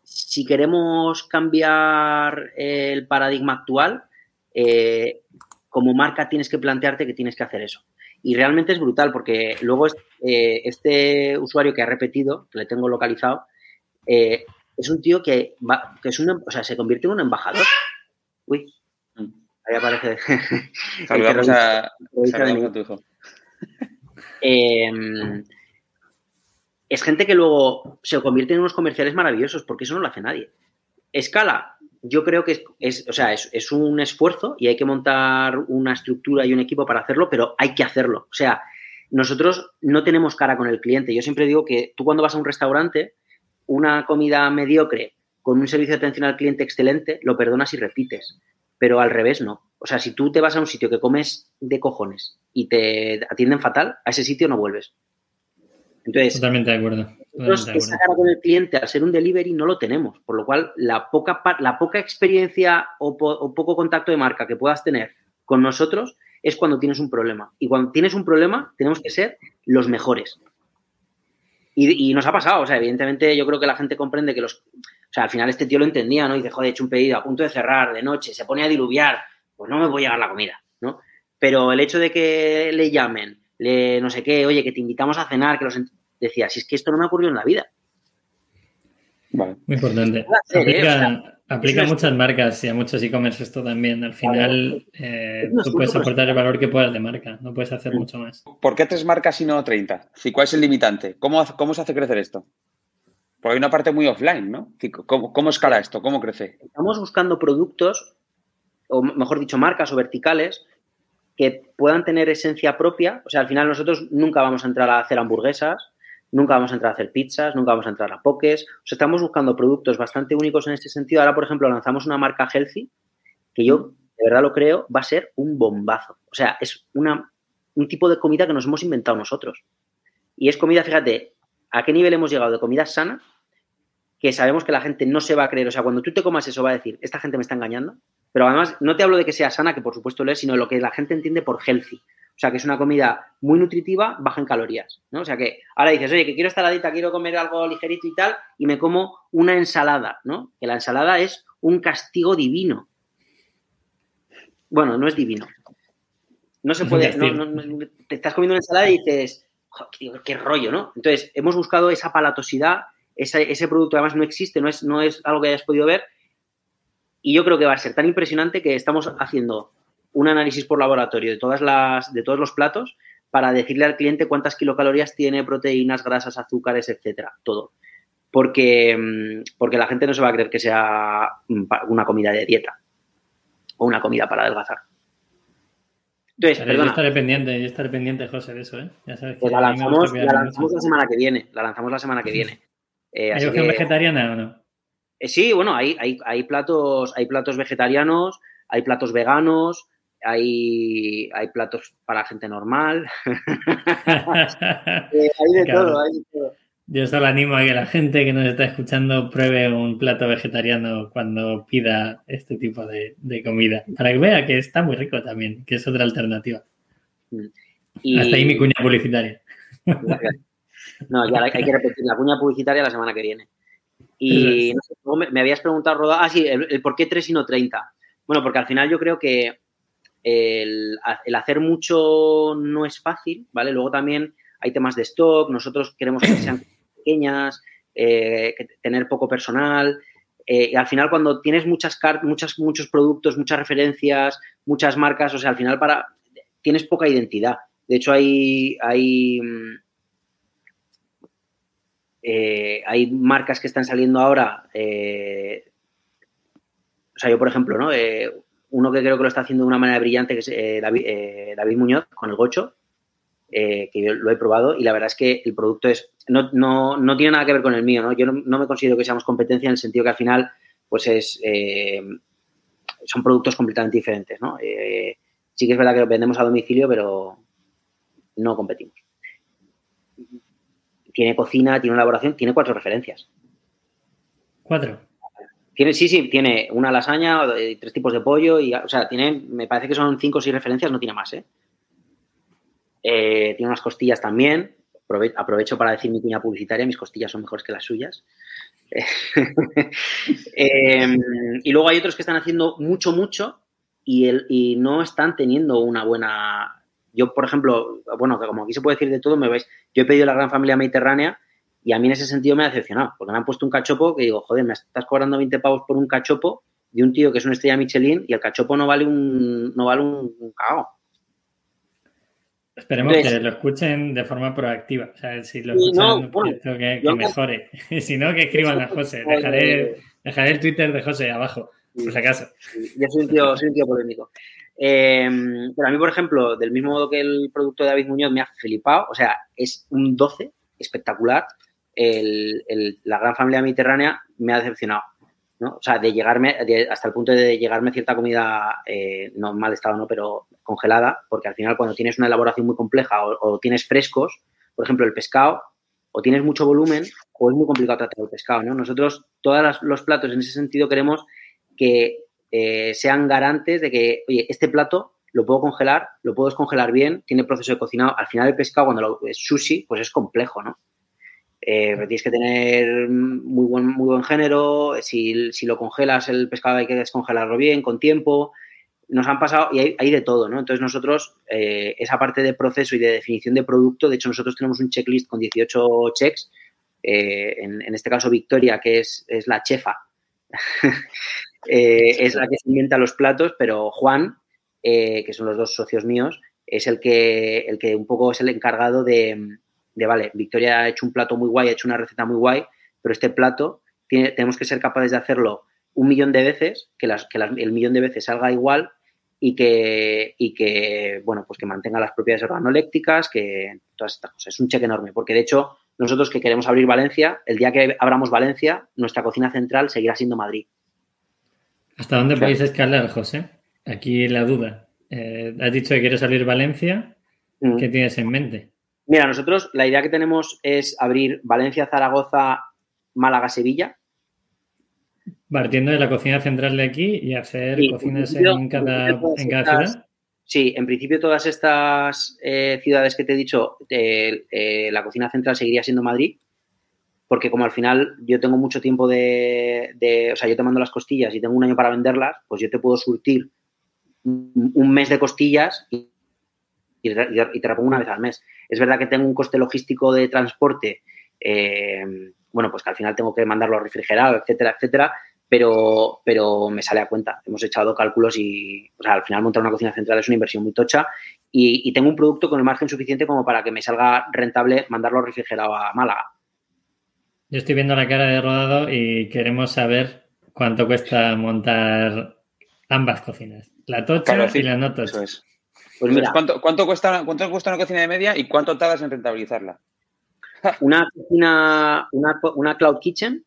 si queremos cambiar el paradigma actual, eh, como marca tienes que plantearte que tienes que hacer eso. Y realmente es brutal porque luego eh, este usuario que ha repetido, que le tengo localizado, eh, es un tío que, va, que es un, o sea, se convierte en un embajador. Uy, mm. ahí aparece. Saludamos, a, saludamos a tu hijo. Eh, es gente que luego se convierte en unos comerciales maravillosos, porque eso no lo hace nadie. Escala, yo creo que es, o sea, es, un esfuerzo y hay que montar una estructura y un equipo para hacerlo, pero hay que hacerlo. O sea, nosotros no tenemos cara con el cliente. Yo siempre digo que tú cuando vas a un restaurante, una comida mediocre con un servicio de atención al cliente excelente, lo perdonas y repites. Pero al revés no. O sea, si tú te vas a un sitio que comes de cojones y te atienden fatal, a ese sitio no vuelves. Entonces, totalmente de acuerdo. Nosotros esa cara con el cliente al ser un delivery no lo tenemos, por lo cual la poca, la poca experiencia o, poco contacto de marca que puedas tener con nosotros es cuando tienes un problema. Y cuando tienes un problema tenemos que ser los mejores. Y, nos ha pasado, o sea, evidentemente yo creo que la gente comprende que los... O sea, al final este tío lo entendía, ¿no? Y dice, joder, he hecho un pedido a punto de cerrar, de noche, se pone a diluviar, pues no me voy a llegar la comida, ¿no? Pero el hecho de que le llamen, le no sé qué, oye, que te invitamos a cenar, que los decía, si es que esto no me ocurrió en la vida. Muy importante. Aplica, a muchas marcas y a muchos e-commerce esto también. Al final, eh, tú puedes aportar el valor que puedas de marca, no puedes hacer mucho más. ¿Por qué tres marcas y no 30? ¿Cuál es el limitante? ¿Cómo, cómo se hace crecer esto? Porque hay una parte muy offline, ¿no? ¿Cómo, ¿Cómo escala esto? ¿Cómo crece? Estamos buscando productos, o mejor dicho, marcas o verticales que puedan tener esencia propia. O sea, al final nosotros nunca vamos a entrar a hacer hamburguesas, nunca vamos a entrar a hacer pizzas, nunca vamos a entrar a pokés. O sea, estamos buscando productos bastante únicos en este sentido. Ahora, por ejemplo, lanzamos una marca Healthy, que yo de verdad lo creo, va a ser un bombazo. O sea, es una, un tipo de comida que nos hemos inventado nosotros. Y es comida, fíjate, a qué nivel hemos llegado de comida sana, que sabemos que la gente no se va a creer. O sea, cuando tú te comas eso, va a decir, esta gente me está engañando. Pero además, no te hablo de que sea sana, que por supuesto lo es, sino lo que la gente entiende por healthy. O sea, que es una comida muy nutritiva, baja en calorías, ¿no? O sea, que ahora dices, oye, que quiero estar dieta, quiero comer algo ligerito y tal, y me como una ensalada, ¿no? Que la ensalada es un castigo divino. Bueno, no es divino. No se puede, te estás comiendo una ensalada y dices, qué, rollo, ¿no? Entonces, hemos buscado esa palatosidad, ese, ese producto además no existe, no es, no es algo que hayas podido ver, y yo creo que va a ser tan impresionante que estamos haciendo un análisis por laboratorio de, todas las, de todos los platos para decirle al cliente cuántas kilocalorías tiene, proteínas, grasas, azúcares, etcétera, todo. Porque, mm, porque la gente no se va a creer que sea una comida de dieta o una comida para adelgazar. Entonces, yo estaré pendiente, yo estaré pendiente, José, de eso, ¿eh? Ya sabes pues la lanzamos, la, semana que viene. La lanzamos la semana que viene. Eh, ¿Hay opción vegetariana o no? Eh, sí, bueno, hay, hay, hay, platos, hay platos vegetarianos, hay platos veganos, hay, hay platos para gente normal. Eh, hay de todo, hay de todo. Yo solo animo a que la gente que nos está escuchando pruebe un plato vegetariano cuando pida este tipo de, comida, para que vea que está muy rico también, que es otra alternativa. Mm. Hasta ahí mi cuña publicitaria. No, ya hay que repetir la cuña publicitaria la semana que viene. Y me, habías preguntado, Roda, ah, sí, el, el, por qué 3 y no 30. Bueno, porque al final yo creo que el, hacer mucho no es fácil, ¿vale? Luego también hay temas de stock, nosotros queremos que sean pequeñas, eh, tener poco personal. Eh, y al final, cuando tienes muchas, muchas muchos productos, muchas referencias, muchas marcas, o sea, al final para tienes poca identidad. De hecho, hay, hay, mm, eh, hay marcas que están saliendo ahora. o sea, yo, por ejemplo, ¿no? uno que creo que lo está haciendo de una manera brillante, que es eh, eh, David, Muñoz, con el gocho, eh, que yo lo he probado y la verdad es que el producto es no, tiene nada que ver con el mío, ¿no? Yo no, me considero que seamos competencia en el sentido que al final, pues es son productos completamente diferentes, ¿no? sí que es verdad que vendemos a domicilio, pero no competimos. Tiene cocina, tiene una elaboración, tiene cuatro referencias. ¿Cuatro? Tiene, sí, sí, tiene una lasaña, tres tipos de pollo, y, o sea, tiene, me parece que son cinco o seis referencias, no tiene más, ¿eh? eh tiene unas costillas también. aprovecho para decir mi cuña publicitaria, mis costillas son mejores que las suyas. Em, y luego hay otros que están haciendo mucho, mucho y, el, y no están teniendo una buena... Yo, por ejemplo, bueno, que como aquí se puede decir de todo, me veis, yo he pedido la gran familia mediterránea y a mí en ese sentido me ha decepcionado, porque me han puesto un cachopo que digo, joder, me estás cobrando 20 pavos por un cachopo de un tío que es una estrella Michelin y el cachopo no vale un, no vale un, cao. Esperemos que lo escuchen de forma proactiva. O sea, si lo escuchan, que, mejore. si no, que escriban a José. Dejaré, dejaré el Twitter de José abajo, por si acaso. Yo soy un tío, soy un tío polémico. Eh, pero a mí, por ejemplo, del mismo modo que el producto de David Muñoz me ha flipado, o sea, es un 12 espectacular. la gran familia mediterránea me ha decepcionado. ¿no? O sea, de llegarme, hasta el punto de llegarme cierta comida, eh, no mal estado, ¿no? Pero congelada, porque al final cuando tienes una elaboración muy compleja o, tienes frescos, por ejemplo, el pescado, o tienes mucho volumen o es muy complicado tratar el pescado, ¿no? Nosotros, todos los platos en ese sentido queremos que eh, sean garantes de que, oye, este plato lo puedo congelar, lo puedo descongelar bien, tiene proceso de cocinado. Al final el pescado, cuando lo, es sushi, pues es complejo, ¿no? Eh, tienes que tener muy buen, muy buen género, si, lo congelas el pescado hay que descongelarlo bien, con tiempo. Nos han pasado, y hay, de todo, ¿no? Entonces nosotros, eh, esa parte de proceso y de definición de producto, de hecho nosotros tenemos un checklist con 18 checks, eh, en, este caso Victoria, que es, la chefa, es la que se inventa los platos, pero Juan, que son los dos socios míos, es el que, el que un poco es el encargado de, de, vale, Victoria ha hecho un plato muy guay, ha hecho una receta muy guay, pero este plato tiene, tenemos que ser capaces de hacerlo un millón de veces, que, las, que el millón de veces salga igual y que, y que, bueno, pues que mantenga las propiedades organolépticas, que todas estas cosas. Es un cheque enorme, porque de hecho, nosotros que queremos abrir Valencia, el día que abramos Valencia, nuestra cocina central seguirá siendo Madrid. ¿Hasta dónde podéis escalar, José? Aquí la duda. Eh, has dicho que quieres abrir Valencia. Mm. ¿Qué tienes en mente? Mira, nosotros la idea que tenemos es abrir Valencia, Zaragoza, Málaga, Sevilla. Partiendo de la cocina central de aquí y hacer cocinas en, cada, ciudad. Sí, en principio todas estas eh, ciudades que te he dicho, eh, la cocina central seguiría siendo Madrid, porque como al final yo tengo mucho tiempo de, o sea, yo te mando las costillas y tengo un año para venderlas, pues yo te puedo surtir un mes de costillas y y te la pongo una vez al mes. Es verdad que tengo un coste logístico de transporte, eh, bueno, pues que al final tengo que mandarlo refrigerado, etcétera, etcétera, pero, pero me sale a cuenta. Hemos echado cálculos y o sea, al final montar una cocina central es una inversión muy tocha y, tengo un producto con el margen suficiente como para que me salga rentable mandarlo refrigerado a Málaga. Yo estoy viendo la cara de rodado y queremos saber cuánto cuesta montar ambas cocinas, la tocha y la no tocha. Pues ¿cuánto, cuesta, ¿cuánto cuesta una cocina de media y cuánto tardas en rentabilizarla? Una cocina, una, cloud kitchen,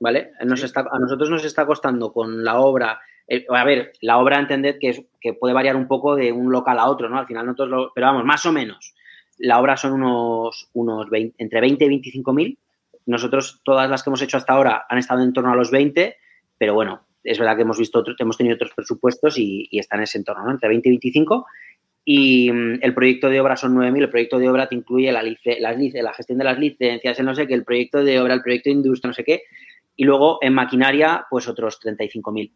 ¿vale? a nosotros nos está costando con la obra, eh, a ver, la obra entended que, que puede variar un poco de un local a otro, ¿no? Al final nosotros lo, pero vamos, más o menos. La obra son unos, unos entre 20 y 25 mil. Nosotros, todas las que hemos hecho hasta ahora han estado en torno a los 20, pero bueno, es verdad que hemos visto hemos tenido otros presupuestos y, están en ese entorno, ¿no? Entre 20 y 25. Y mm, el proyecto de obra son 9.000. El proyecto de obra te incluye la, la gestión de las licencias, el no sé qué, el proyecto de obra, el proyecto de industria, no sé qué. Y luego en maquinaria, pues otros 35.000.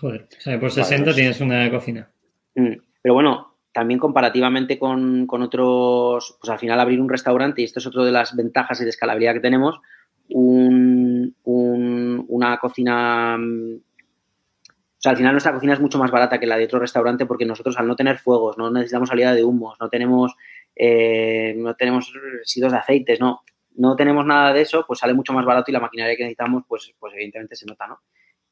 Joder, o sea, por 60 pues tienes una cocina. Mm, pero bueno, también comparativamente con, con, otros, pues al final abrir un restaurante, y esto es otra de las ventajas y de escalabilidad que tenemos, un, una cocina... Mm, o sea, al final nuestra cocina es mucho más barata que la de otro restaurante porque nosotros al no tener fuegos, no necesitamos salida de humos, no tenemos, eh, no tenemos residuos de aceites, no, no tenemos nada de eso, pues sale mucho más barato y la maquinaria que necesitamos, pues, pues evidentemente se nota, ¿no?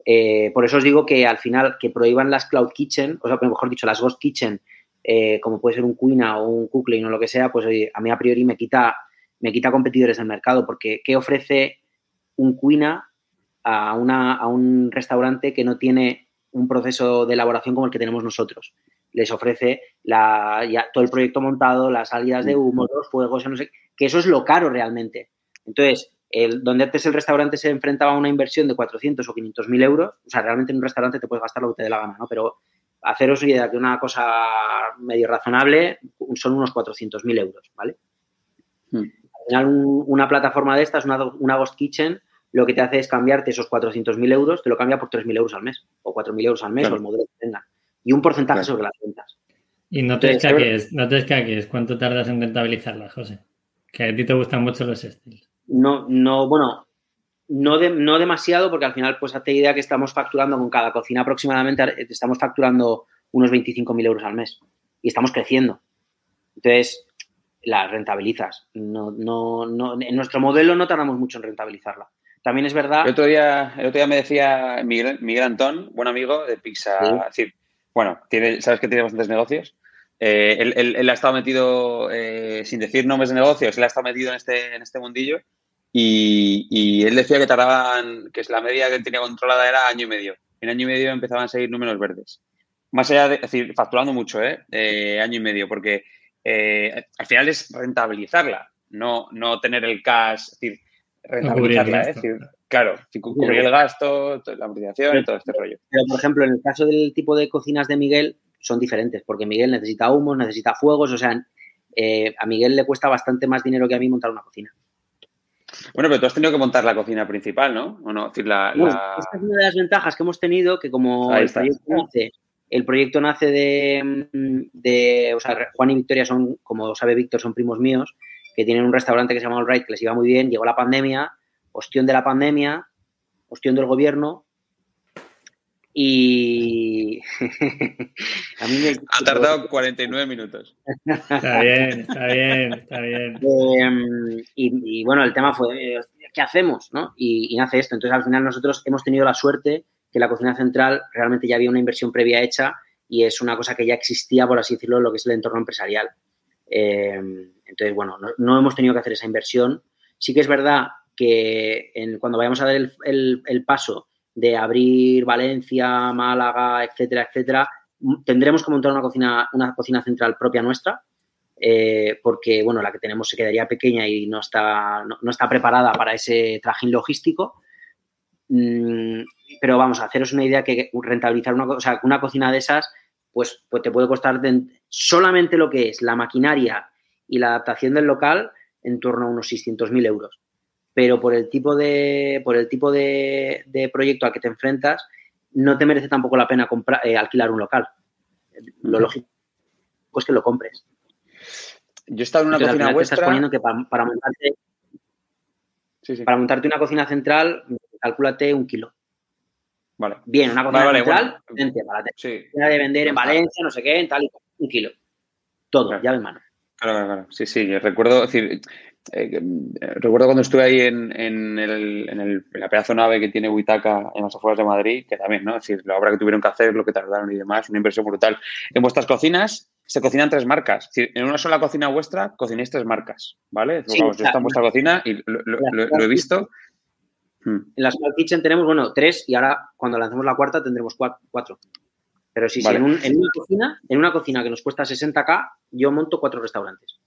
Eh, por eso os digo que al final que prohíban las cloud kitchen, o sea, mejor dicho, las ghost kitchen, eh, como puede ser un Cuina o un Cooklane o lo que sea, pues a mí a priori me quita me quita competidores del mercado, porque ¿qué ofrece un Cuina a, una, a un restaurante que no tiene un proceso de elaboración como el que tenemos nosotros? Les ofrece la, ya, todo el proyecto montado, las salidas de humo, los fuegos, no sé, que eso es lo caro realmente. Entonces, el, donde antes el restaurante se enfrentaba a una inversión de 400 o 500 mil euros, o sea, realmente en un restaurante te puedes gastar lo que te dé la gana, ¿no? Pero haceros idea que una cosa medio razonable son unos 400 mil euros, ¿vale? Hmm. Al final, una plataforma de estas, una, una Ghost Kitchen, lo que te hace es cambiarte esos 400.000 euros, te lo cambia por 3.000 euros al mes o 4.000 euros al mes o el modelo que tengan. Y un porcentaje sobre las ventas. Y no te escaques, no te escaques. ¿Cuánto tardas en rentabilizarla, José? Que a ti te gustan mucho los estilos. No, no, bueno, no, no demasiado porque al final pues hazte idea que estamos facturando con cada cocina aproximadamente, estamos facturando unos 25.000 euros al mes y estamos creciendo. Entonces, la rentabilizas. No, no, no, en nuestro modelo no tardamos mucho en rentabilizarla. También es verdad. El otro día, el otro día me decía Miguel, Miguel Antón, buen amigo de Pizza. decir, bueno, tiene, sabes que tiene bastantes negocios. Eh, él, ha estado metido, eh, sin decir nombres de negocios, él ha estado metido en este, en este mundillo y, él decía que tardaban, que es la media que tenía controlada era año y medio. En año y medio empezaban a seguir números verdes. Más allá de, es decir, facturando mucho, ¿eh? eh año y medio, porque eh, al final es rentabilizarla, no, no tener el cash, es decir, rentabilizarla, es decir, claro, cubrir el gasto, la amortización y todo este rollo. Pero, por ejemplo, en el caso del tipo de cocinas de Miguel, son diferentes, porque Miguel necesita humos, necesita fuegos, o sea, a Miguel le cuesta bastante más dinero que a mí montar una cocina. Bueno, pero tú has tenido que montar la cocina principal, ¿no? ¿O no? Decir, la, Esta es una de las ventajas que hemos tenido, que como el proyecto, nace, el proyecto nace de, o sea, Juan y Victoria son, como sabe Víctor, son primos míos, que tienen un restaurante que se llama All Right, que les iba muy bien, llegó la pandemia, ostión de la pandemia, ostión del gobierno, y a mí me... Ha tardado 49 minutos. Está bien, está bien, está bien. Em, y, bueno, el tema fue, ¿qué hacemos? ¿no? Y, nace esto. Entonces, al final nosotros hemos tenido la suerte que la cocina central realmente ya había una inversión previa hecha y es una cosa que ya existía, por así decirlo, en lo que es el entorno empresarial. Em, entonces, bueno, no, hemos tenido que hacer esa inversión. Sí que es verdad que cuando vayamos a dar el paso de abrir Valencia, Málaga, etcétera, etcétera, tendremos que montar una cocina, una cocina central propia nuestra, eh, porque bueno, la que tenemos se quedaría pequeña y no está, no, está preparada para ese trajín logístico. Mm, pero vamos a haceros una idea que rentabilizar una, o sea, una cocina de esas, pues, pues te puede costar solamente lo que es la maquinaria y la adaptación del local en torno a unos 600.000 euros pero por el tipo de, por el tipo de, proyecto al que te enfrentas, no te merece tampoco la pena comprar, eh, alquilar un local. Lo lógico es que lo compres. Yo he estado en una cocina vuestra... estás poniendo que para, montarte, para montarte una cocina central, calcúlate un kilo. Vale. Bien, una cocina central, para de vender en Valencia, no sé qué, en tal y un kilo. Todo, llave en mano. Claro, claro, Sí, sí, recuerdo, decir, eh, recuerdo cuando estuve ahí en, en, el, en, la pedazo nave que tiene Huitaca en las afueras de Madrid, que también, ¿no? Es decir, la obra que tuvieron que hacer, lo que tardaron y demás, una inversión brutal. En vuestras cocinas se cocinan tres marcas. Es decir, en una sola cocina vuestra cocináis tres marcas, ¿vale? yo estoy en vuestra cocina y lo, he visto. Hmm. En la Small Kitchen tenemos, bueno, tres y ahora cuando lancemos la cuarta tendremos cuatro. Pero sí, sí en, en, una cocina, en una cocina que nos cuesta 60k, yo monto cuatro restaurantes.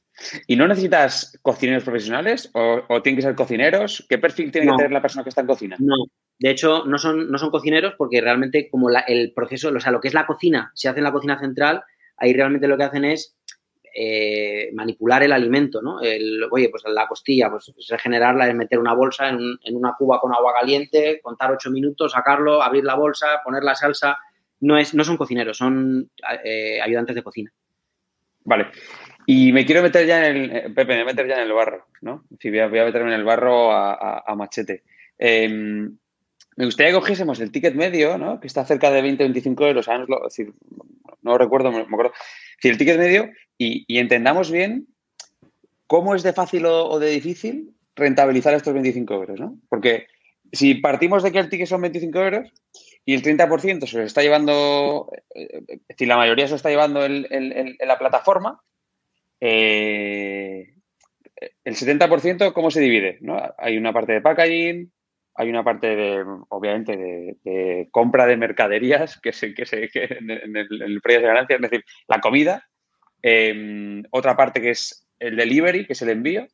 ¿Y no necesitas cocineros profesionales o, tienen que ser cocineros? ¿Qué perfil tiene que tener la persona que está en cocina? No, de hecho no son, no son cocineros porque realmente como el proceso, o sea, lo que es la cocina, se hace en la cocina central, ahí realmente lo que hacen es eh, manipular el alimento, ¿no? oye, pues la costilla, pues regenerarla es meter una bolsa en, una cuba con agua caliente, contar ocho minutos, sacarlo, abrir la bolsa, poner la salsa. No, es, no son cocineros, son eh, ayudantes de cocina. Vale. Y me quiero meter ya en el, eh, Pepe, me voy a meter ya en el barro, ¿no? Si voy, a, meterme en el barro a, machete. Em, me gustaría que cogiésemos el ticket medio, ¿no? Que está cerca de 20-25 euros, no, decir, no recuerdo, me, acuerdo. Si el ticket medio y, entendamos bien cómo es de fácil o, de difícil rentabilizar estos 25 euros, ¿no? Porque si partimos de que el ticket son 25 euros y el 30% se lo está llevando, eh, es decir, la mayoría se lo está llevando en la plataforma, eh, el 70%, ¿cómo se divide? Hay una parte de packaging, hay una parte de, obviamente, de, compra de mercaderías, que, se, que, se, en, el, precio de ganancia, es decir, la comida. Em, otra parte que es el delivery, que es el envío.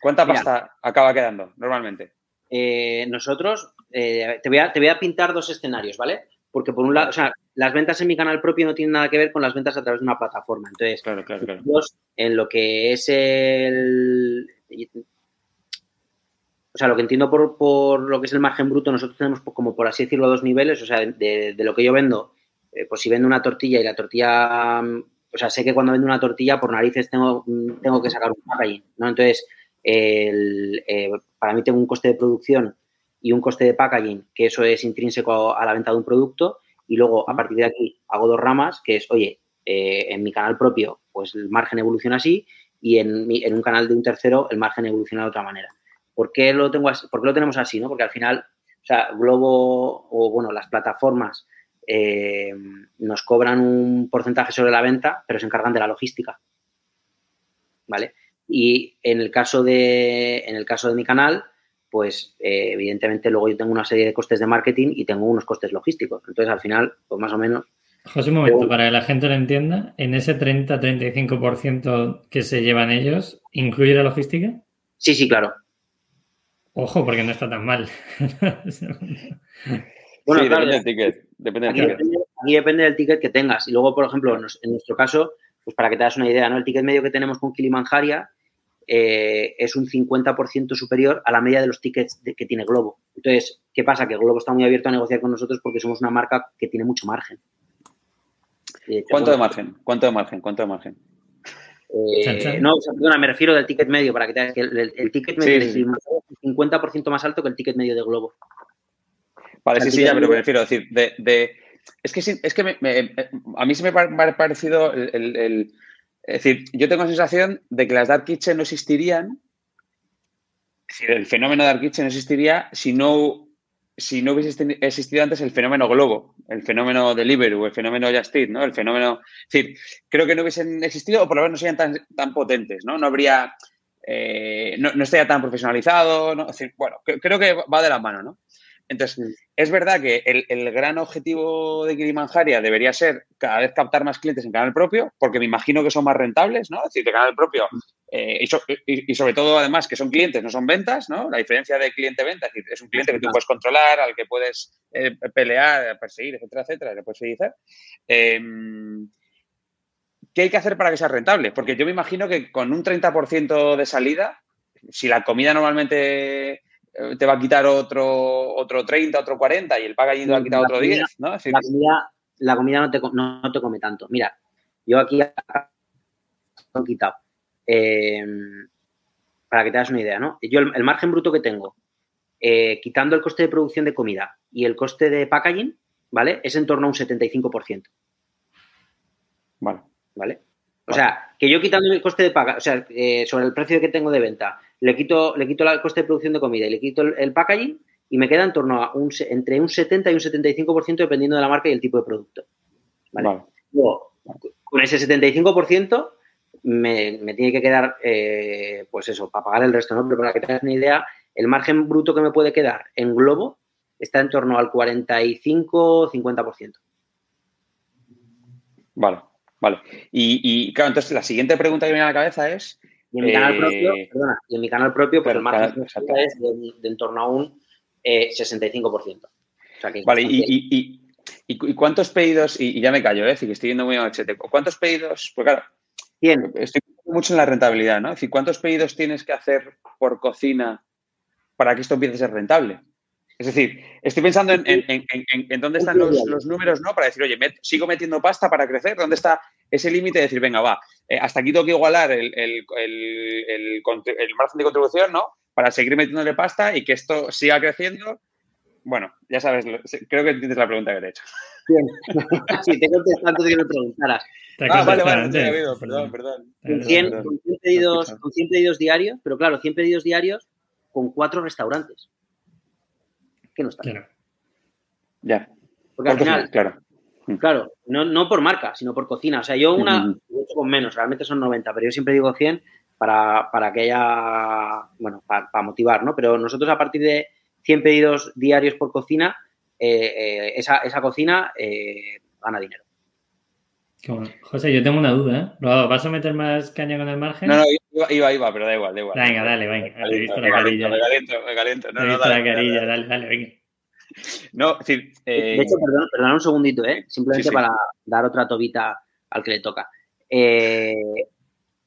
¿Cuánta pasta acaba quedando normalmente? Eh, nosotros, eh, te, voy a, te voy a pintar dos escenarios, ¿vale? Porque por un lado, o sea, las ventas en mi canal propio no tienen nada que ver con las ventas a través de una plataforma. Entonces, claro, claro, claro. en lo que es el... O sea, lo que entiendo por, por, lo que es el margen bruto, nosotros tenemos como por así decirlo dos niveles. O sea, de, de lo que yo vendo, eh, pues si vendo una tortilla y la tortilla... O sea, sé que cuando vendo una tortilla, por narices tengo, tengo que sacar un packaging, ¿no? Entonces, el, eh, para mí tengo un coste de producción y un coste de packaging, que eso es intrínseco a la venta de un producto, y luego a partir de aquí hago dos ramas, que es, oye, eh, en mi canal propio, pues el margen evoluciona así, y en, mi, en, un canal de un tercero el margen evoluciona de otra manera. ¿Por qué lo, tengo así? ¿Por qué lo tenemos así? ¿no? Porque al final, o sea, Globo o, bueno, las plataformas eh, nos cobran un porcentaje sobre la venta, pero se encargan de la logística. ¿Vale? Y en el caso de, en el caso de mi canal, pues eh, evidentemente luego yo tengo una serie de costes de marketing y tengo unos costes logísticos. Entonces, al final, pues más o menos... José, un momento, para que la gente lo entienda, ¿en ese 30-35% que se llevan ellos, incluye la logística? Sí, sí, claro. Ojo, porque no está tan mal. bueno, sí, claro, depende del ticket. Depende aquí, del ticket. Depende, aquí depende del ticket que tengas. Y luego, por ejemplo, en nuestro caso, pues para que te das una idea, ¿no? El ticket medio que tenemos con Kilimanjaria eh, es un 50% superior a la media de los tickets de, que tiene Globo. Entonces, ¿qué pasa? Que Globo está muy abierto a negociar con nosotros porque somos una marca que tiene mucho margen. Hecho, ¿Cuánto de margen? ¿Cuánto de margen? ¿Cuánto de margen? Eh, no, o sea, perdona, me refiero del ticket medio para que te que el, el, el, ticket medio sí, sí. es 50% más alto que el ticket medio de Globo. Vale, o sea, sí, sí, ya, pero me refiero a decir, de, de es que, es que me, me, a mí se me ha parecido el, el es decir, yo tengo la sensación de que las Dark Kitchen no existirían, es el fenómeno Dark Kitchen no existiría si no, si no hubiese existido antes el fenómeno Globo, el fenómeno Deliveroo, el fenómeno Just ¿no? El fenómeno... Es decir, creo que no hubiesen existido o por lo menos no serían tan, tan potentes, ¿no? No habría... Eh, no, no, estaría tan profesionalizado. Es decir, bueno, creo que va de la mano, ¿no? Entonces, es verdad que el, el, gran objetivo de Kilimanjaria debería ser cada vez captar más clientes en canal propio, porque me imagino que son más rentables, ¿no? Es decir, de canal propio, eh, y, so, y, y, sobre todo, además, que son clientes, no son ventas, ¿no? La diferencia de cliente-venta, es, decir, es un cliente que tú puedes controlar, al que puedes eh, pelear, perseguir, etcétera, etcétera, le puedes seguir. Eh, ¿Qué hay que hacer para que sea rentable? Porque yo me imagino que con un 30% de salida, si la comida normalmente te va a quitar otro, otro 30, otro 40 y el packaging te va a quitar otro 10, ¿no? La, comida, la comida no te, no, no te come tanto. Mira, yo aquí lo he quitado. Eh, para que te das una idea, ¿no? Yo el, el margen bruto que tengo, eh, quitando el coste de producción de comida y el coste de packaging, ¿vale? Es en torno a un 75%. Vale. ¿Vale? O sea, que yo quitando el coste de paga, o sea, eh, sobre el precio que tengo de venta, le quito, le quito el coste de producción de comida y le quito el, el packaging y me queda en torno a un, entre un 70 y un 75% dependiendo de la marca y el tipo de producto. ¿vale? vale. Luego, con ese 75% me, me tiene que quedar, eh, pues eso, para pagar el resto, ¿no? Pero para que tengas una idea, el margen bruto que me puede quedar en Globo está en torno al 45-50%. Vale. Vale. Y, y, claro, entonces la siguiente pregunta que me viene a la cabeza es. Y en mi canal propio, perdona, y en mi canal propio, pues el margen claro, es de, de, en torno a un eh, 65%. O sea que vale, y, y, y, cuántos pedidos, y, ya me callo, ¿eh? que estoy yendo muy a machete. ¿Cuántos pedidos? Pues claro, 100. estoy mucho en la rentabilidad, ¿no? Es decir, ¿cuántos pedidos tienes que hacer por cocina para que esto empiece a ser rentable? Es decir, estoy pensando en, en, en, en dónde están los, los, números, ¿no? Para decir, oye, met, sigo metiendo pasta para crecer. ¿Dónde está ese límite de decir, venga, va, eh, hasta aquí tengo que igualar el, el, el, el, margen de contribución, ¿no? Para seguir metiéndole pasta y que esto siga creciendo. Bueno, ya sabes, creo que entiendes la pregunta que te he hecho. Bien. sí, te contesté antes de que me preguntaras. Ah, vale, vale, te perdón, perdón. Con 100, con 100, pedidos, con 100 pedidos diarios, pero claro, 100 pedidos diarios con cuatro restaurantes que no está. Claro. Ya. Porque al final, claro. Claro, no, no, por marca, sino por cocina. O sea, yo una, mm. con menos, realmente son 90, pero yo siempre digo 100 para, para que haya, bueno, para, para, motivar, ¿no? Pero nosotros a partir de 100 pedidos diarios por cocina, eh, eh, esa, esa, cocina eh, gana dinero. Bueno, José, yo tengo una duda, ¿eh? ¿Vas a meter más caña con el margen? No, no, iba, iba, iba pero da igual, da igual. Venga, dale, venga. Me caliento, me caliento, me caliento. No, no, dale, la carilla, dale, dale, venga. No, es decir, De eh, hecho, perdón, perdón un segundito, ¿eh? Simplemente Sí, sí. para dar otra tobita al que le toca. Eh,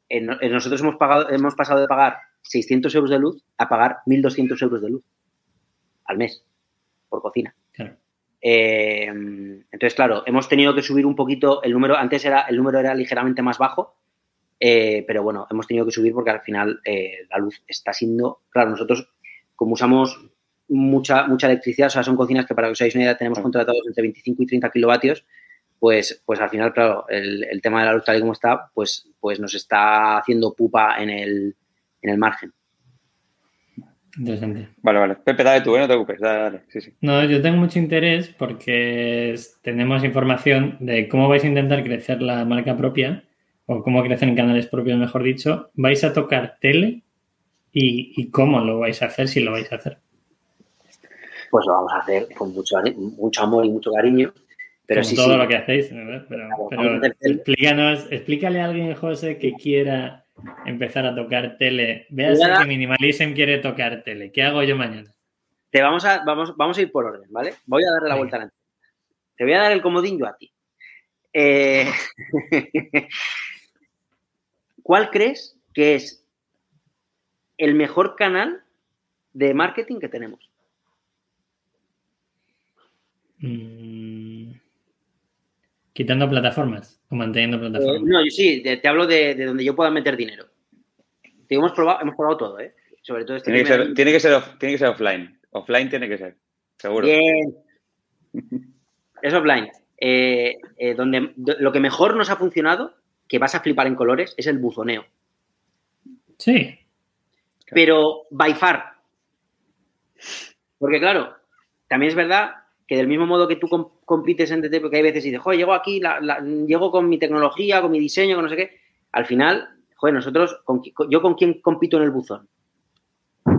en- en nosotros hemos, pagado, hemos pasado de pagar 600 euros de luz a pagar 1.200 euros de luz al mes por cocina. Claro. Eh, entonces, claro, hemos tenido que subir un poquito el número. Antes era el número era ligeramente más bajo, eh, pero bueno, hemos tenido que subir porque al final eh, la luz está siendo. Claro, nosotros, como usamos mucha, mucha electricidad, o sea, son cocinas que para que os hagáis una idea tenemos contratados entre 25 y 30 kilovatios, pues, pues al final, claro, el, el tema de la luz tal y como está, pues, pues nos está haciendo pupa en el, en el margen. Interesante. vale, vale. Pepe, dale tú, ¿eh? no te preocupes. Dale, dale. Sí, sí. No, yo tengo mucho interés porque tenemos información de cómo vais a intentar crecer la marca propia o cómo crecen en canales propios, mejor dicho. ¿Vais a tocar tele? ¿Y, y cómo lo vais a hacer si lo vais a hacer? Pues lo vamos a hacer con mucho, mucho amor y mucho cariño. Pero sí, todo sí. lo que hacéis, ¿verdad? Pero, Claro, pero explícanos, explícale a alguien, José, que quiera empezar a tocar tele. Veas Nada. que Minimalism quiere tocar tele. ¿Qué hago yo mañana? Te vamos a, vamos, vamos a ir por orden, ¿vale? Voy a darle la vuelta a la Te voy a dar el comodín yo a ti. Eh, ¿Cuál crees que es el mejor canal de marketing que tenemos? Mm, Quitando plataformas o manteniendo Eh, plataformas. no, yo sí, te, te hablo de, de donde yo pueda meter dinero. Te hemos probado, hemos probado todo, ¿eh? Sobre todo este Tiene que, ser, tiene, que ser off- tiene que ser offline. Offline tiene que ser. Seguro. Bien. Es offline. Eh, eh, donde, do- lo que mejor nos ha funcionado, que vas a flipar en colores, es el buzoneo. Sí. Pero by far. Porque claro, también es verdad que del mismo modo que tú com- compites en DT, porque hay veces y dices, joder, llego aquí, la- la- llego con mi tecnología, con mi diseño, con no sé qué. Al final, joder, nosotros, con- ¿yo con quién compito en el buzón?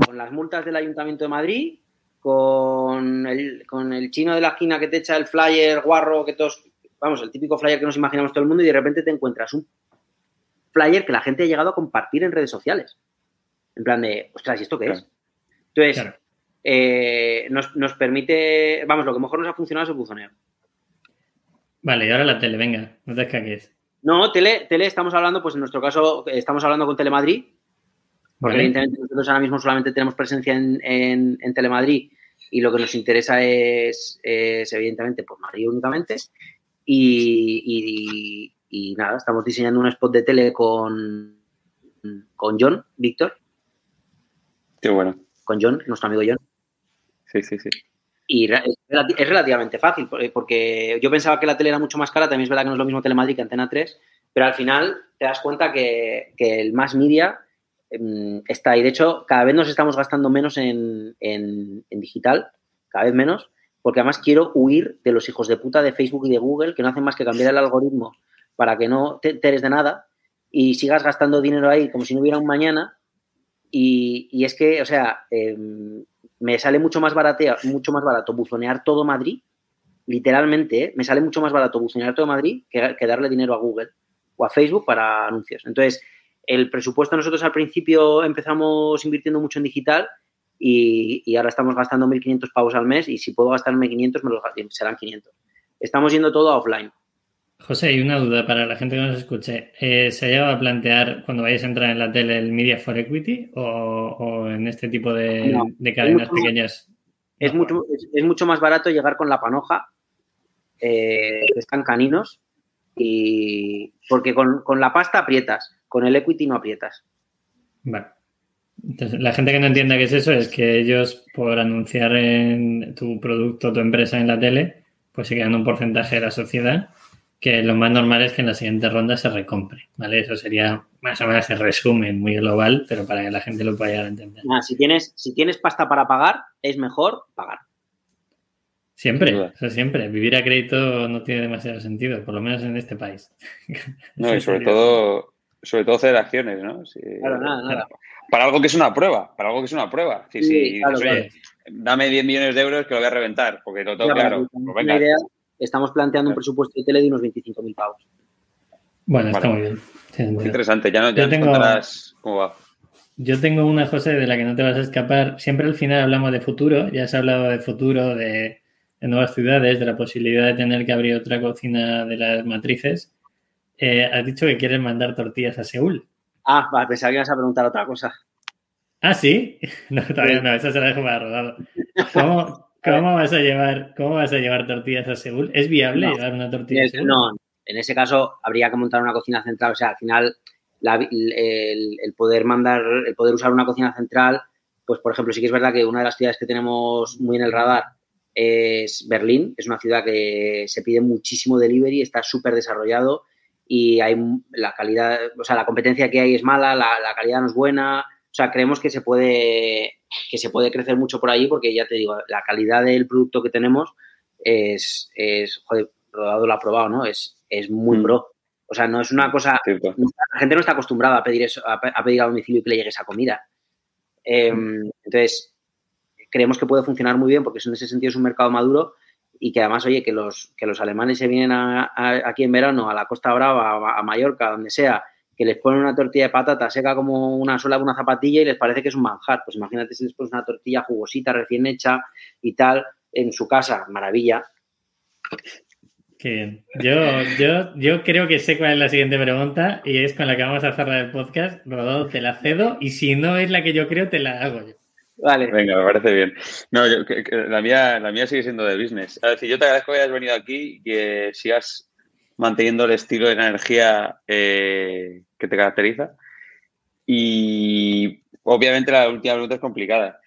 Con las multas del Ayuntamiento de Madrid, con el, con el chino de la esquina que te echa el flyer guarro, que todos, vamos, el típico flyer que nos imaginamos todo el mundo y de repente te encuentras un flyer que la gente ha llegado a compartir en redes sociales. En plan de, ostras, ¿y esto qué es? Entonces, Claro. Eh, nos, nos permite, vamos, lo que mejor nos ha funcionado es el buzoneo. Vale, y ahora la tele, venga, no te escaques. No, tele, tele estamos hablando, pues en nuestro caso, estamos hablando con Telemadrid, porque Vale. evidentemente nosotros ahora mismo solamente tenemos presencia en, en, en Telemadrid y lo que nos interesa es, es, evidentemente, pues Madrid únicamente. Y, y- y nada, estamos diseñando un spot de tele con, con John, Víctor, Qué bueno. con John, nuestro amigo John. Sí, sí, sí. Y es relati- es relativamente fácil, por- porque yo pensaba que la tele era mucho más cara, también es verdad que no es lo mismo Telemadrid que Antena 3, pero al final te das cuenta que, que el más media em, está ahí. De hecho, cada vez nos estamos gastando menos en, en- en digital, cada vez menos, porque además quiero huir de los hijos de puta de Facebook y de Google que no hacen más que cambiar el algoritmo para que no te enteres de nada y sigas gastando dinero ahí como si no hubiera un mañana. Y, y es que, o sea, em, me sale mucho más baratea, mucho más barato buzonear todo Madrid, literalmente, ¿eh? me sale mucho más barato buzonear todo Madrid que, darle dinero a Google o a Facebook para anuncios. Entonces, el presupuesto nosotros al principio empezamos invirtiendo mucho en digital y, y ahora estamos gastando 1.500 pavos al mes y si puedo gastarme 500, me los serán 500. Estamos yendo todo a offline. José, hay una duda para la gente que nos escuche. Eh, ¿Se ha llegado a plantear cuando vayáis a entrar en la tele el Media for Equity o, o en este tipo de, No, de cadenas es mucho- pequeñas? Es, mucho, es, es mucho más barato llegar con la panoja, eh, que están caninos, y porque con, con la pasta aprietas, con el equity no aprietas. Vale. Entonces, la gente que no entienda qué es eso es que ellos, por anunciar en tu producto, tu empresa en la tele, pues se quedan un porcentaje de la sociedad que lo más normal es que en la siguiente ronda se recompre, ¿vale? Eso sería más o menos el resumen muy global, pero para que la gente lo pueda llegar a entender. Si, tienes, si tienes pasta para pagar, es mejor pagar. Siempre, duda. eso siempre. Vivir a crédito no tiene demasiado sentido, por lo menos en este país. No, y sobre todo, sobre todo hacer acciones, ¿no? Claro, nada, nada. Para algo que es una prueba, para algo que es una prueba. Sí, Sí, sí, claro, dices, oye, dame 10 millones de euros que lo voy a reventar, porque lo tengo claro. Pues venga. idea, estamos planteando un presupuesto de tele de unos 25.000 pavos. Bueno, está Vale. muy bien. Qué sentido. interesante, ya, no, ya tengo- contarás cómo va. Yo tengo una, José, de la que no te vas a escapar. Siempre al final hablamos de futuro. Ya has hablado de futuro, de, nuevas ciudades, de la posibilidad de tener que abrir otra cocina de las matrices. Eh, has dicho que quieres mandar tortillas a Seúl. Ah, vale, pensaba que ibas a preguntar otra cosa. Ah, sí. No, todavía no, esa se la dejo para rodado. ¿Cómo, ¿Cómo vas a llevar, cómo vas a llevar tortillas a Seúl? ¿Es viable llevar una tortilla a Seúl? No, en ese caso habría que montar una cocina central. O sea, al final el, poder mandar, el poder usar una cocina central, pues por ejemplo, sí que es verdad que una de las ciudades que tenemos muy en el radar es Berlín. Es una ciudad que se pide muchísimo delivery, está súper desarrollado y hay la calidad, o sea, la competencia que hay es mala, la, calidad no es buena. O sea, creemos que se puede que se puede crecer mucho por ahí porque ya te digo, la calidad del producto que tenemos es, es joder, Rodado lo ha probado, ¿no? Es, es muy mm. pro. O sea, no es una cosa. La gente no está acostumbrada a pedir eso, a, pedir a domicilio y que le llegue esa comida. Em, entonces, creemos que puede funcionar muy bien porque en ese sentido es un mercado maduro y que además, oye, que los, que los alemanes se vienen aquí en verano a la Costa Brava, a, Mallorca, donde sea, que les ponen una tortilla de patata seca como una sola de una zapatilla y les parece que es un manjar. Pues imagínate si les pones una tortilla jugosita, recién hecha y tal, en su casa, maravilla. Yo, yo, yo creo que sé cuál es la siguiente pregunta y es con la que vamos a cerrar el podcast. Rodado, te la cedo y si no es la que yo creo, te la hago yo. Vale. Venga, me parece bien. No, la, mía, la mía sigue siendo de business. Es decir, yo te agradezco que hayas venido aquí y que sigas manteniendo el estilo de energía eh, que te caracteriza. Y obviamente la última pregunta es complicada.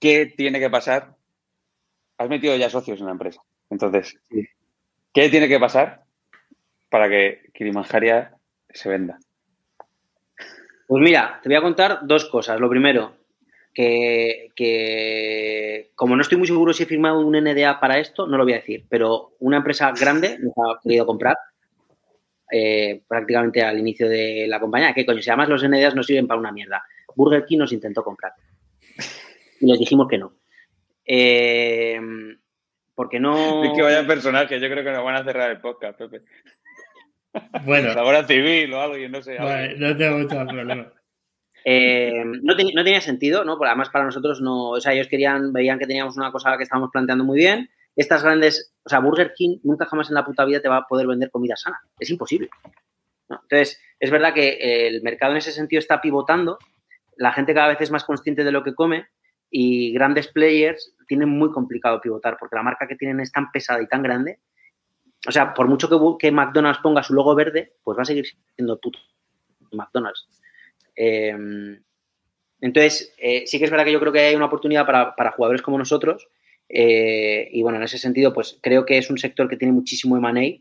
¿Qué tiene que pasar? Has metido ya socios en la empresa. Entonces, ¿Qué tiene que pasar para que Kilimanjaria se venda? Pues mira, te voy a contar dos cosas. Lo primero, que, como no estoy muy seguro si he firmado un NDA para esto, no lo voy a decir, pero una empresa grande nos ha querido comprar eh, prácticamente al inicio de la compañía. ¿Qué coño? Si además los NDAs no sirven para una mierda. Burger King nos intentó comprar y les dijimos que no. Eh, porque no. Es que vaya personaje, yo creo que nos van a cerrar el podcast, Pepe. Bueno. La hora civil o algo, no sé. no tengo mucho problema. Eh, no, tenía sentido, ¿no? Porque además para nosotros no. O sea, ellos querían, veían que teníamos una cosa que estábamos planteando muy bien. Estas grandes. O sea, Burger King nunca jamás en la puta vida te va a poder vender comida sana. Es imposible. Entonces, es verdad que el mercado en ese sentido está pivotando. La gente cada vez es más consciente de lo que come y grandes players tienen muy complicado pivotar porque la marca que tienen es tan pesada y tan grande. O sea, por mucho que, McDonald's ponga su logo verde, pues va a seguir siendo puto McDonald's. Em, entonces, eh, sí que es verdad que yo creo que hay una oportunidad para, jugadores como nosotros. Eh, y bueno, en ese sentido, pues creo que es un sector que tiene muchísimo M&A.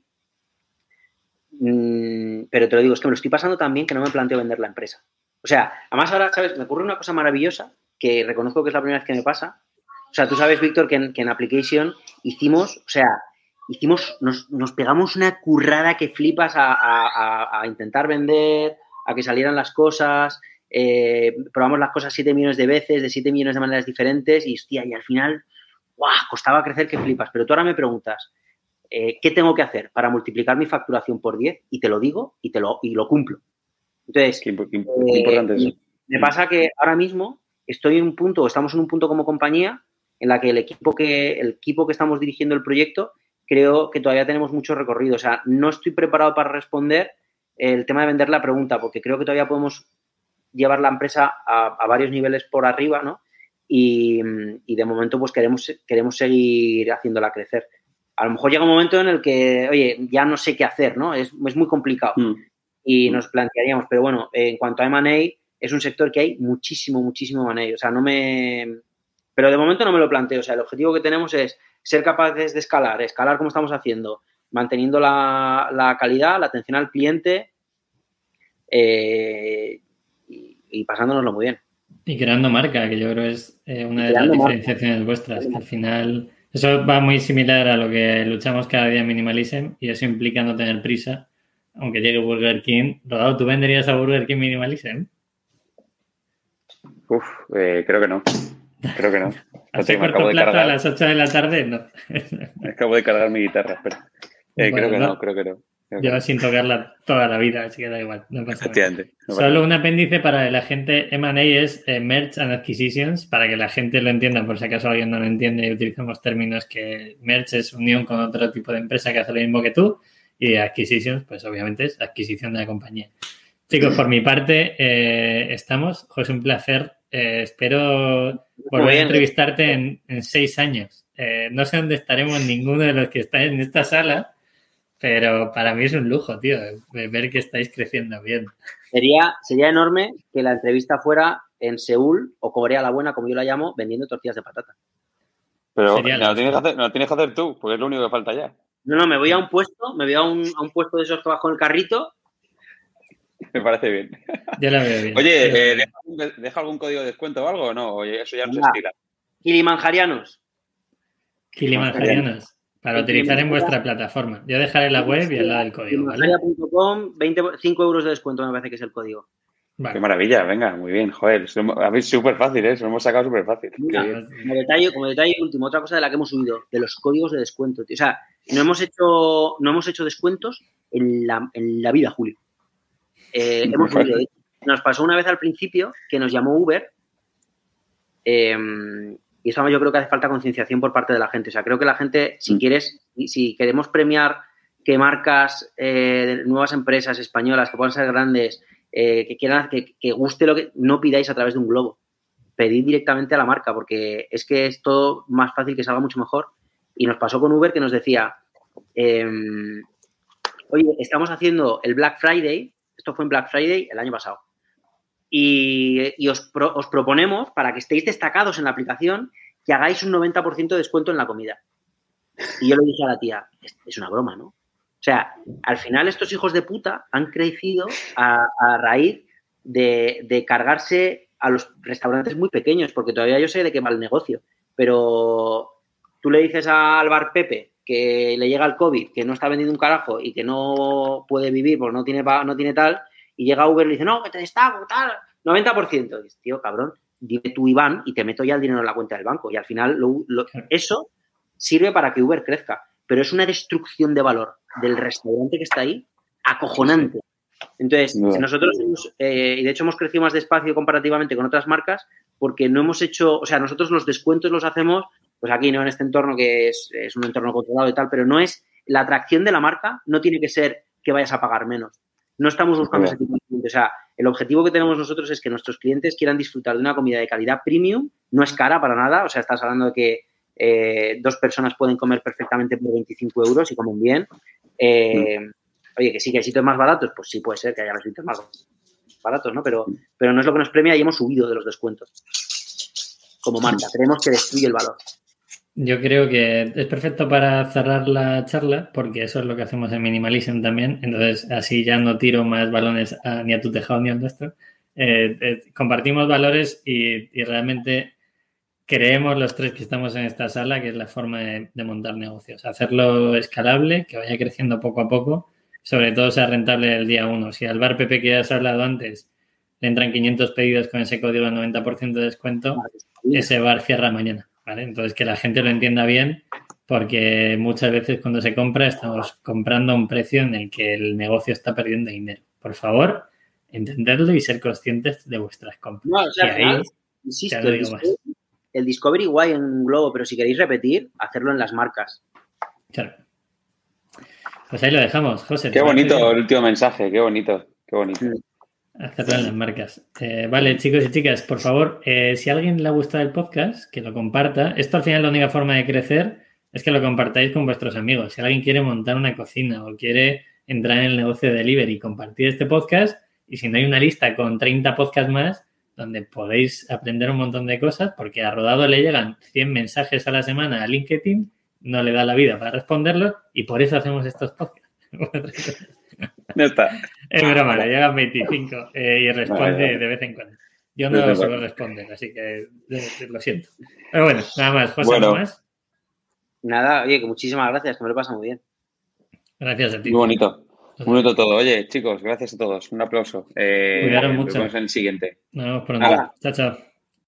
Mm, pero te lo digo, es que me lo estoy pasando también que no me planteo vender la empresa. O sea, además ahora, ¿sabes? Me ocurre una cosa maravillosa que reconozco que es la primera vez que me pasa. O sea, tú sabes, Víctor, que en, Application hicimos, o sea, hicimos, nos, pegamos una currada que flipas a, intentar vender, a que salieran las cosas, eh, probamos las cosas 7 millones de veces, de 7 millones de maneras diferentes y, hostia, y al final, ¡guau! Costaba crecer que flipas. Pero tú ahora me preguntas, eh, ¿qué tengo que hacer para multiplicar mi facturación por 10? Y te lo digo y, te lo, y lo cumplo. Entonces, qué, importante eh, Me pasa que ahora mismo estoy en un punto, estamos en un punto como compañía en la que el equipo que, el equipo que estamos dirigiendo el proyecto, creo que todavía tenemos mucho recorrido. O sea, no estoy preparado para responder el tema de vender la pregunta, porque creo que todavía podemos llevar la empresa a, varios niveles por arriba, ¿no? Y, de momento, pues queremos, queremos seguir haciéndola crecer. A lo mejor llega un momento en el que, oye, ya no sé qué hacer, ¿no? Es, muy complicado. Mm. Y nos plantearíamos, pero bueno, en cuanto a M&A, es un sector que hay muchísimo, muchísimo manejo. O sea, no me... Pero de momento no me lo planteo. O sea, el objetivo que tenemos es ser capaces de escalar, escalar como estamos haciendo, manteniendo la, calidad, la atención al cliente eh, y, pasándonoslo muy bien. Y creando marca, que yo creo es eh, una de las diferenciaciones vuestras. Que al final, eso va muy similar a lo que luchamos cada día en Minimalism y eso implica no tener prisa, aunque llegue Burger King. Rodado, ¿tú venderías a Burger King Minimalism? Uf, eh, creo que no. Creo que no. Así corto plazo a las 8 de la tarde, no. Acabo de cargar mi guitarra, espera. Eh, creo que no, creo que no. Lleva sin tocarla toda la vida, así que da igual. No pasa nada. Solo un apéndice para la gente M&A es eh, Merge and Acquisitions, para que la gente lo entienda, por si acaso alguien no lo entiende y utilizamos términos que Merge es unión con otro tipo de empresa que hace lo mismo que tú y Acquisitions, pues obviamente es adquisición de la compañía. Chicos, por mi parte, eh, estamos. José, un placer. Eh, espero volver a entrevistarte en, en seis años. Eh, no sé dónde estaremos ninguno de los que estáis en esta sala, pero para mí es un lujo, tío, ver que estáis creciendo bien. Sería, sería enorme que la entrevista fuera en Seúl o Corea la Buena, como yo la llamo, vendiendo tortillas de patata. Pero Sería me lo, tienes que hacer, me lo tienes que hacer tú, porque es lo único que falta ya. No, no, me voy a un puesto, me voy a un, a un puesto de esos que bajo el carrito. Me parece bien. Yo la veo bien. Oye, veo eh, bien. ¿deja, algún- deja algún código de descuento o algo o no? Oye, eso ya no se estila. Kilimanjarianos. Kilimanjarianos, para utilizar en vuestra plataforma. Yo dejaré la web y al lado del código, ¿vale? Kilimanjariano.com, 25 euros de descuento me parece que es el código. Qué maravilla, venga, muy bien, joder. es súper fácil, ¿eh? Se lo hemos sacado súper fácil. Mira. Como detalle, como detalle último, otra cosa de la que hemos subido, de los códigos de descuento. tío. O sea, no hemos hecho, no hemos hecho descuentos en la, en la vida, Julio. Eh, hemos subido. Nos pasó una vez al principio que nos llamó Uber. eh, y esto yo creo que hace falta concienciación por parte de la gente. O sea, creo que la gente, si quieres, si queremos premiar que marcas, eh, nuevas empresas españolas que puedan ser grandes, eh, que quieran, que, que guste lo que, no pidáis a través de un globo pedid directamente a la marca, porque es que es todo más fácil que salga mucho mejor. Y nos pasó con Uber que nos decía, em, oye, estamos haciendo el Black Friday, esto fue en Black Friday el año pasado, y, os, os proponemos, para que estéis destacados en la aplicación, que hagáis un 90% de descuento en la comida. Y yo le dije a la tía, es, una broma, ¿no? O sea, al final estos hijos de puta han crecido a, raíz de, de cargarse a los restaurantes muy pequeños, porque todavía yo sé de qué va el negocio, pero tú le dices al bar Pepe que le llega el COVID, que no está vendiendo un carajo y que no puede vivir porque no tiene, no tiene tal, y llega Uber y le dice, no, que te destaco, tal, 90%. Y dices, tío, cabrón, dime tú Iván y te meto ya el dinero en la cuenta del banco. Y al final lo- lo- eso sirve para que Uber crezca, pero es una destrucción de valor del restaurante que está ahí acojonante. Entonces, No. nosotros hemos, eh, y de hecho hemos crecido más despacio comparativamente con otras marcas, porque no hemos hecho, o sea, nosotros los descuentos los hacemos, pues aquí, ¿no? En este entorno que es, es un entorno controlado y tal, pero no es, la atracción de la marca no tiene que ser que vayas a pagar menos. No estamos buscando ese tipo de clientes. O sea, el objetivo que tenemos nosotros es que nuestros clientes quieran disfrutar de una comida de calidad premium, no es cara para nada, o sea, estás hablando de que eh, dos personas pueden comer perfectamente por 25 euros y comen bien. Eh, Oye, que sí, que hay sitios más baratos, pues sí puede ser que haya los sitios más baratos, ¿no? Pero, pero no es lo que nos premia y hemos subido de los descuentos. Como marca, creemos que destruye el valor. Yo creo que es perfecto para cerrar la charla, porque eso es lo que hacemos en Minimalism también. Entonces, así ya no tiro más balones a- ni a tu tejado ni al nuestro. Eh, eh, compartimos valores y, y realmente creemos los tres que estamos en esta sala que es la forma de, de montar negocios. Hacerlo escalable, que vaya creciendo poco a poco, sobre todo sea rentable el día uno. Si al bar Pepe que ya has hablado antes le entran 500 pedidos con ese código del 90% de descuento, ese bar cierra mañana, ¿vale? Entonces que la gente lo entienda bien porque muchas veces cuando se compra estamos comprando a un precio en el que el negocio está perdiendo dinero. Por favor, entenderlo y ser conscientes de vuestras compras. No, o sea, Y al ahí, final, insisto, el. Discovery, el Discovery guay en un globo, pero si queréis repetir, hacerlo en las marcas. claro. Pues ahí lo dejamos, José. Qué ¿te parece bonito el último mensaje, qué bonito, qué bonito. En las marcas. Eh, vale, chicos y chicas, por favor, eh, si a alguien le ha gustado el podcast, que lo comparta. Esto al final la única forma de crecer es que lo compartáis con vuestros amigos. Si alguien quiere montar una cocina o quiere entrar en el negocio de delivery, compartir este podcast y si no hay una lista con 30 podcasts más donde podéis aprender un montón de cosas, porque a Rodado le llegan 100 mensajes a la semana a LinkedIn, no le da la vida para responderlos y por eso hacemos estos podcasts. Ya está. Es broma, le llegan 25 eh, y responde Vale, vale. de vez en cuando. Yo no suelo cuando. responder, así que eh, lo siento. Pero bueno, nada más. José, Bueno. ¿algo más? Nada, oye, que muchísimas gracias, que me lo pasa muy bien. Gracias a ti. Muy bonito. Muy bonito todo. Oye, chicos, gracias a todos. Un aplauso. Eh, Cuidaros nos mucho. vemos en el siguiente. Nos vemos pronto. Chao, chao.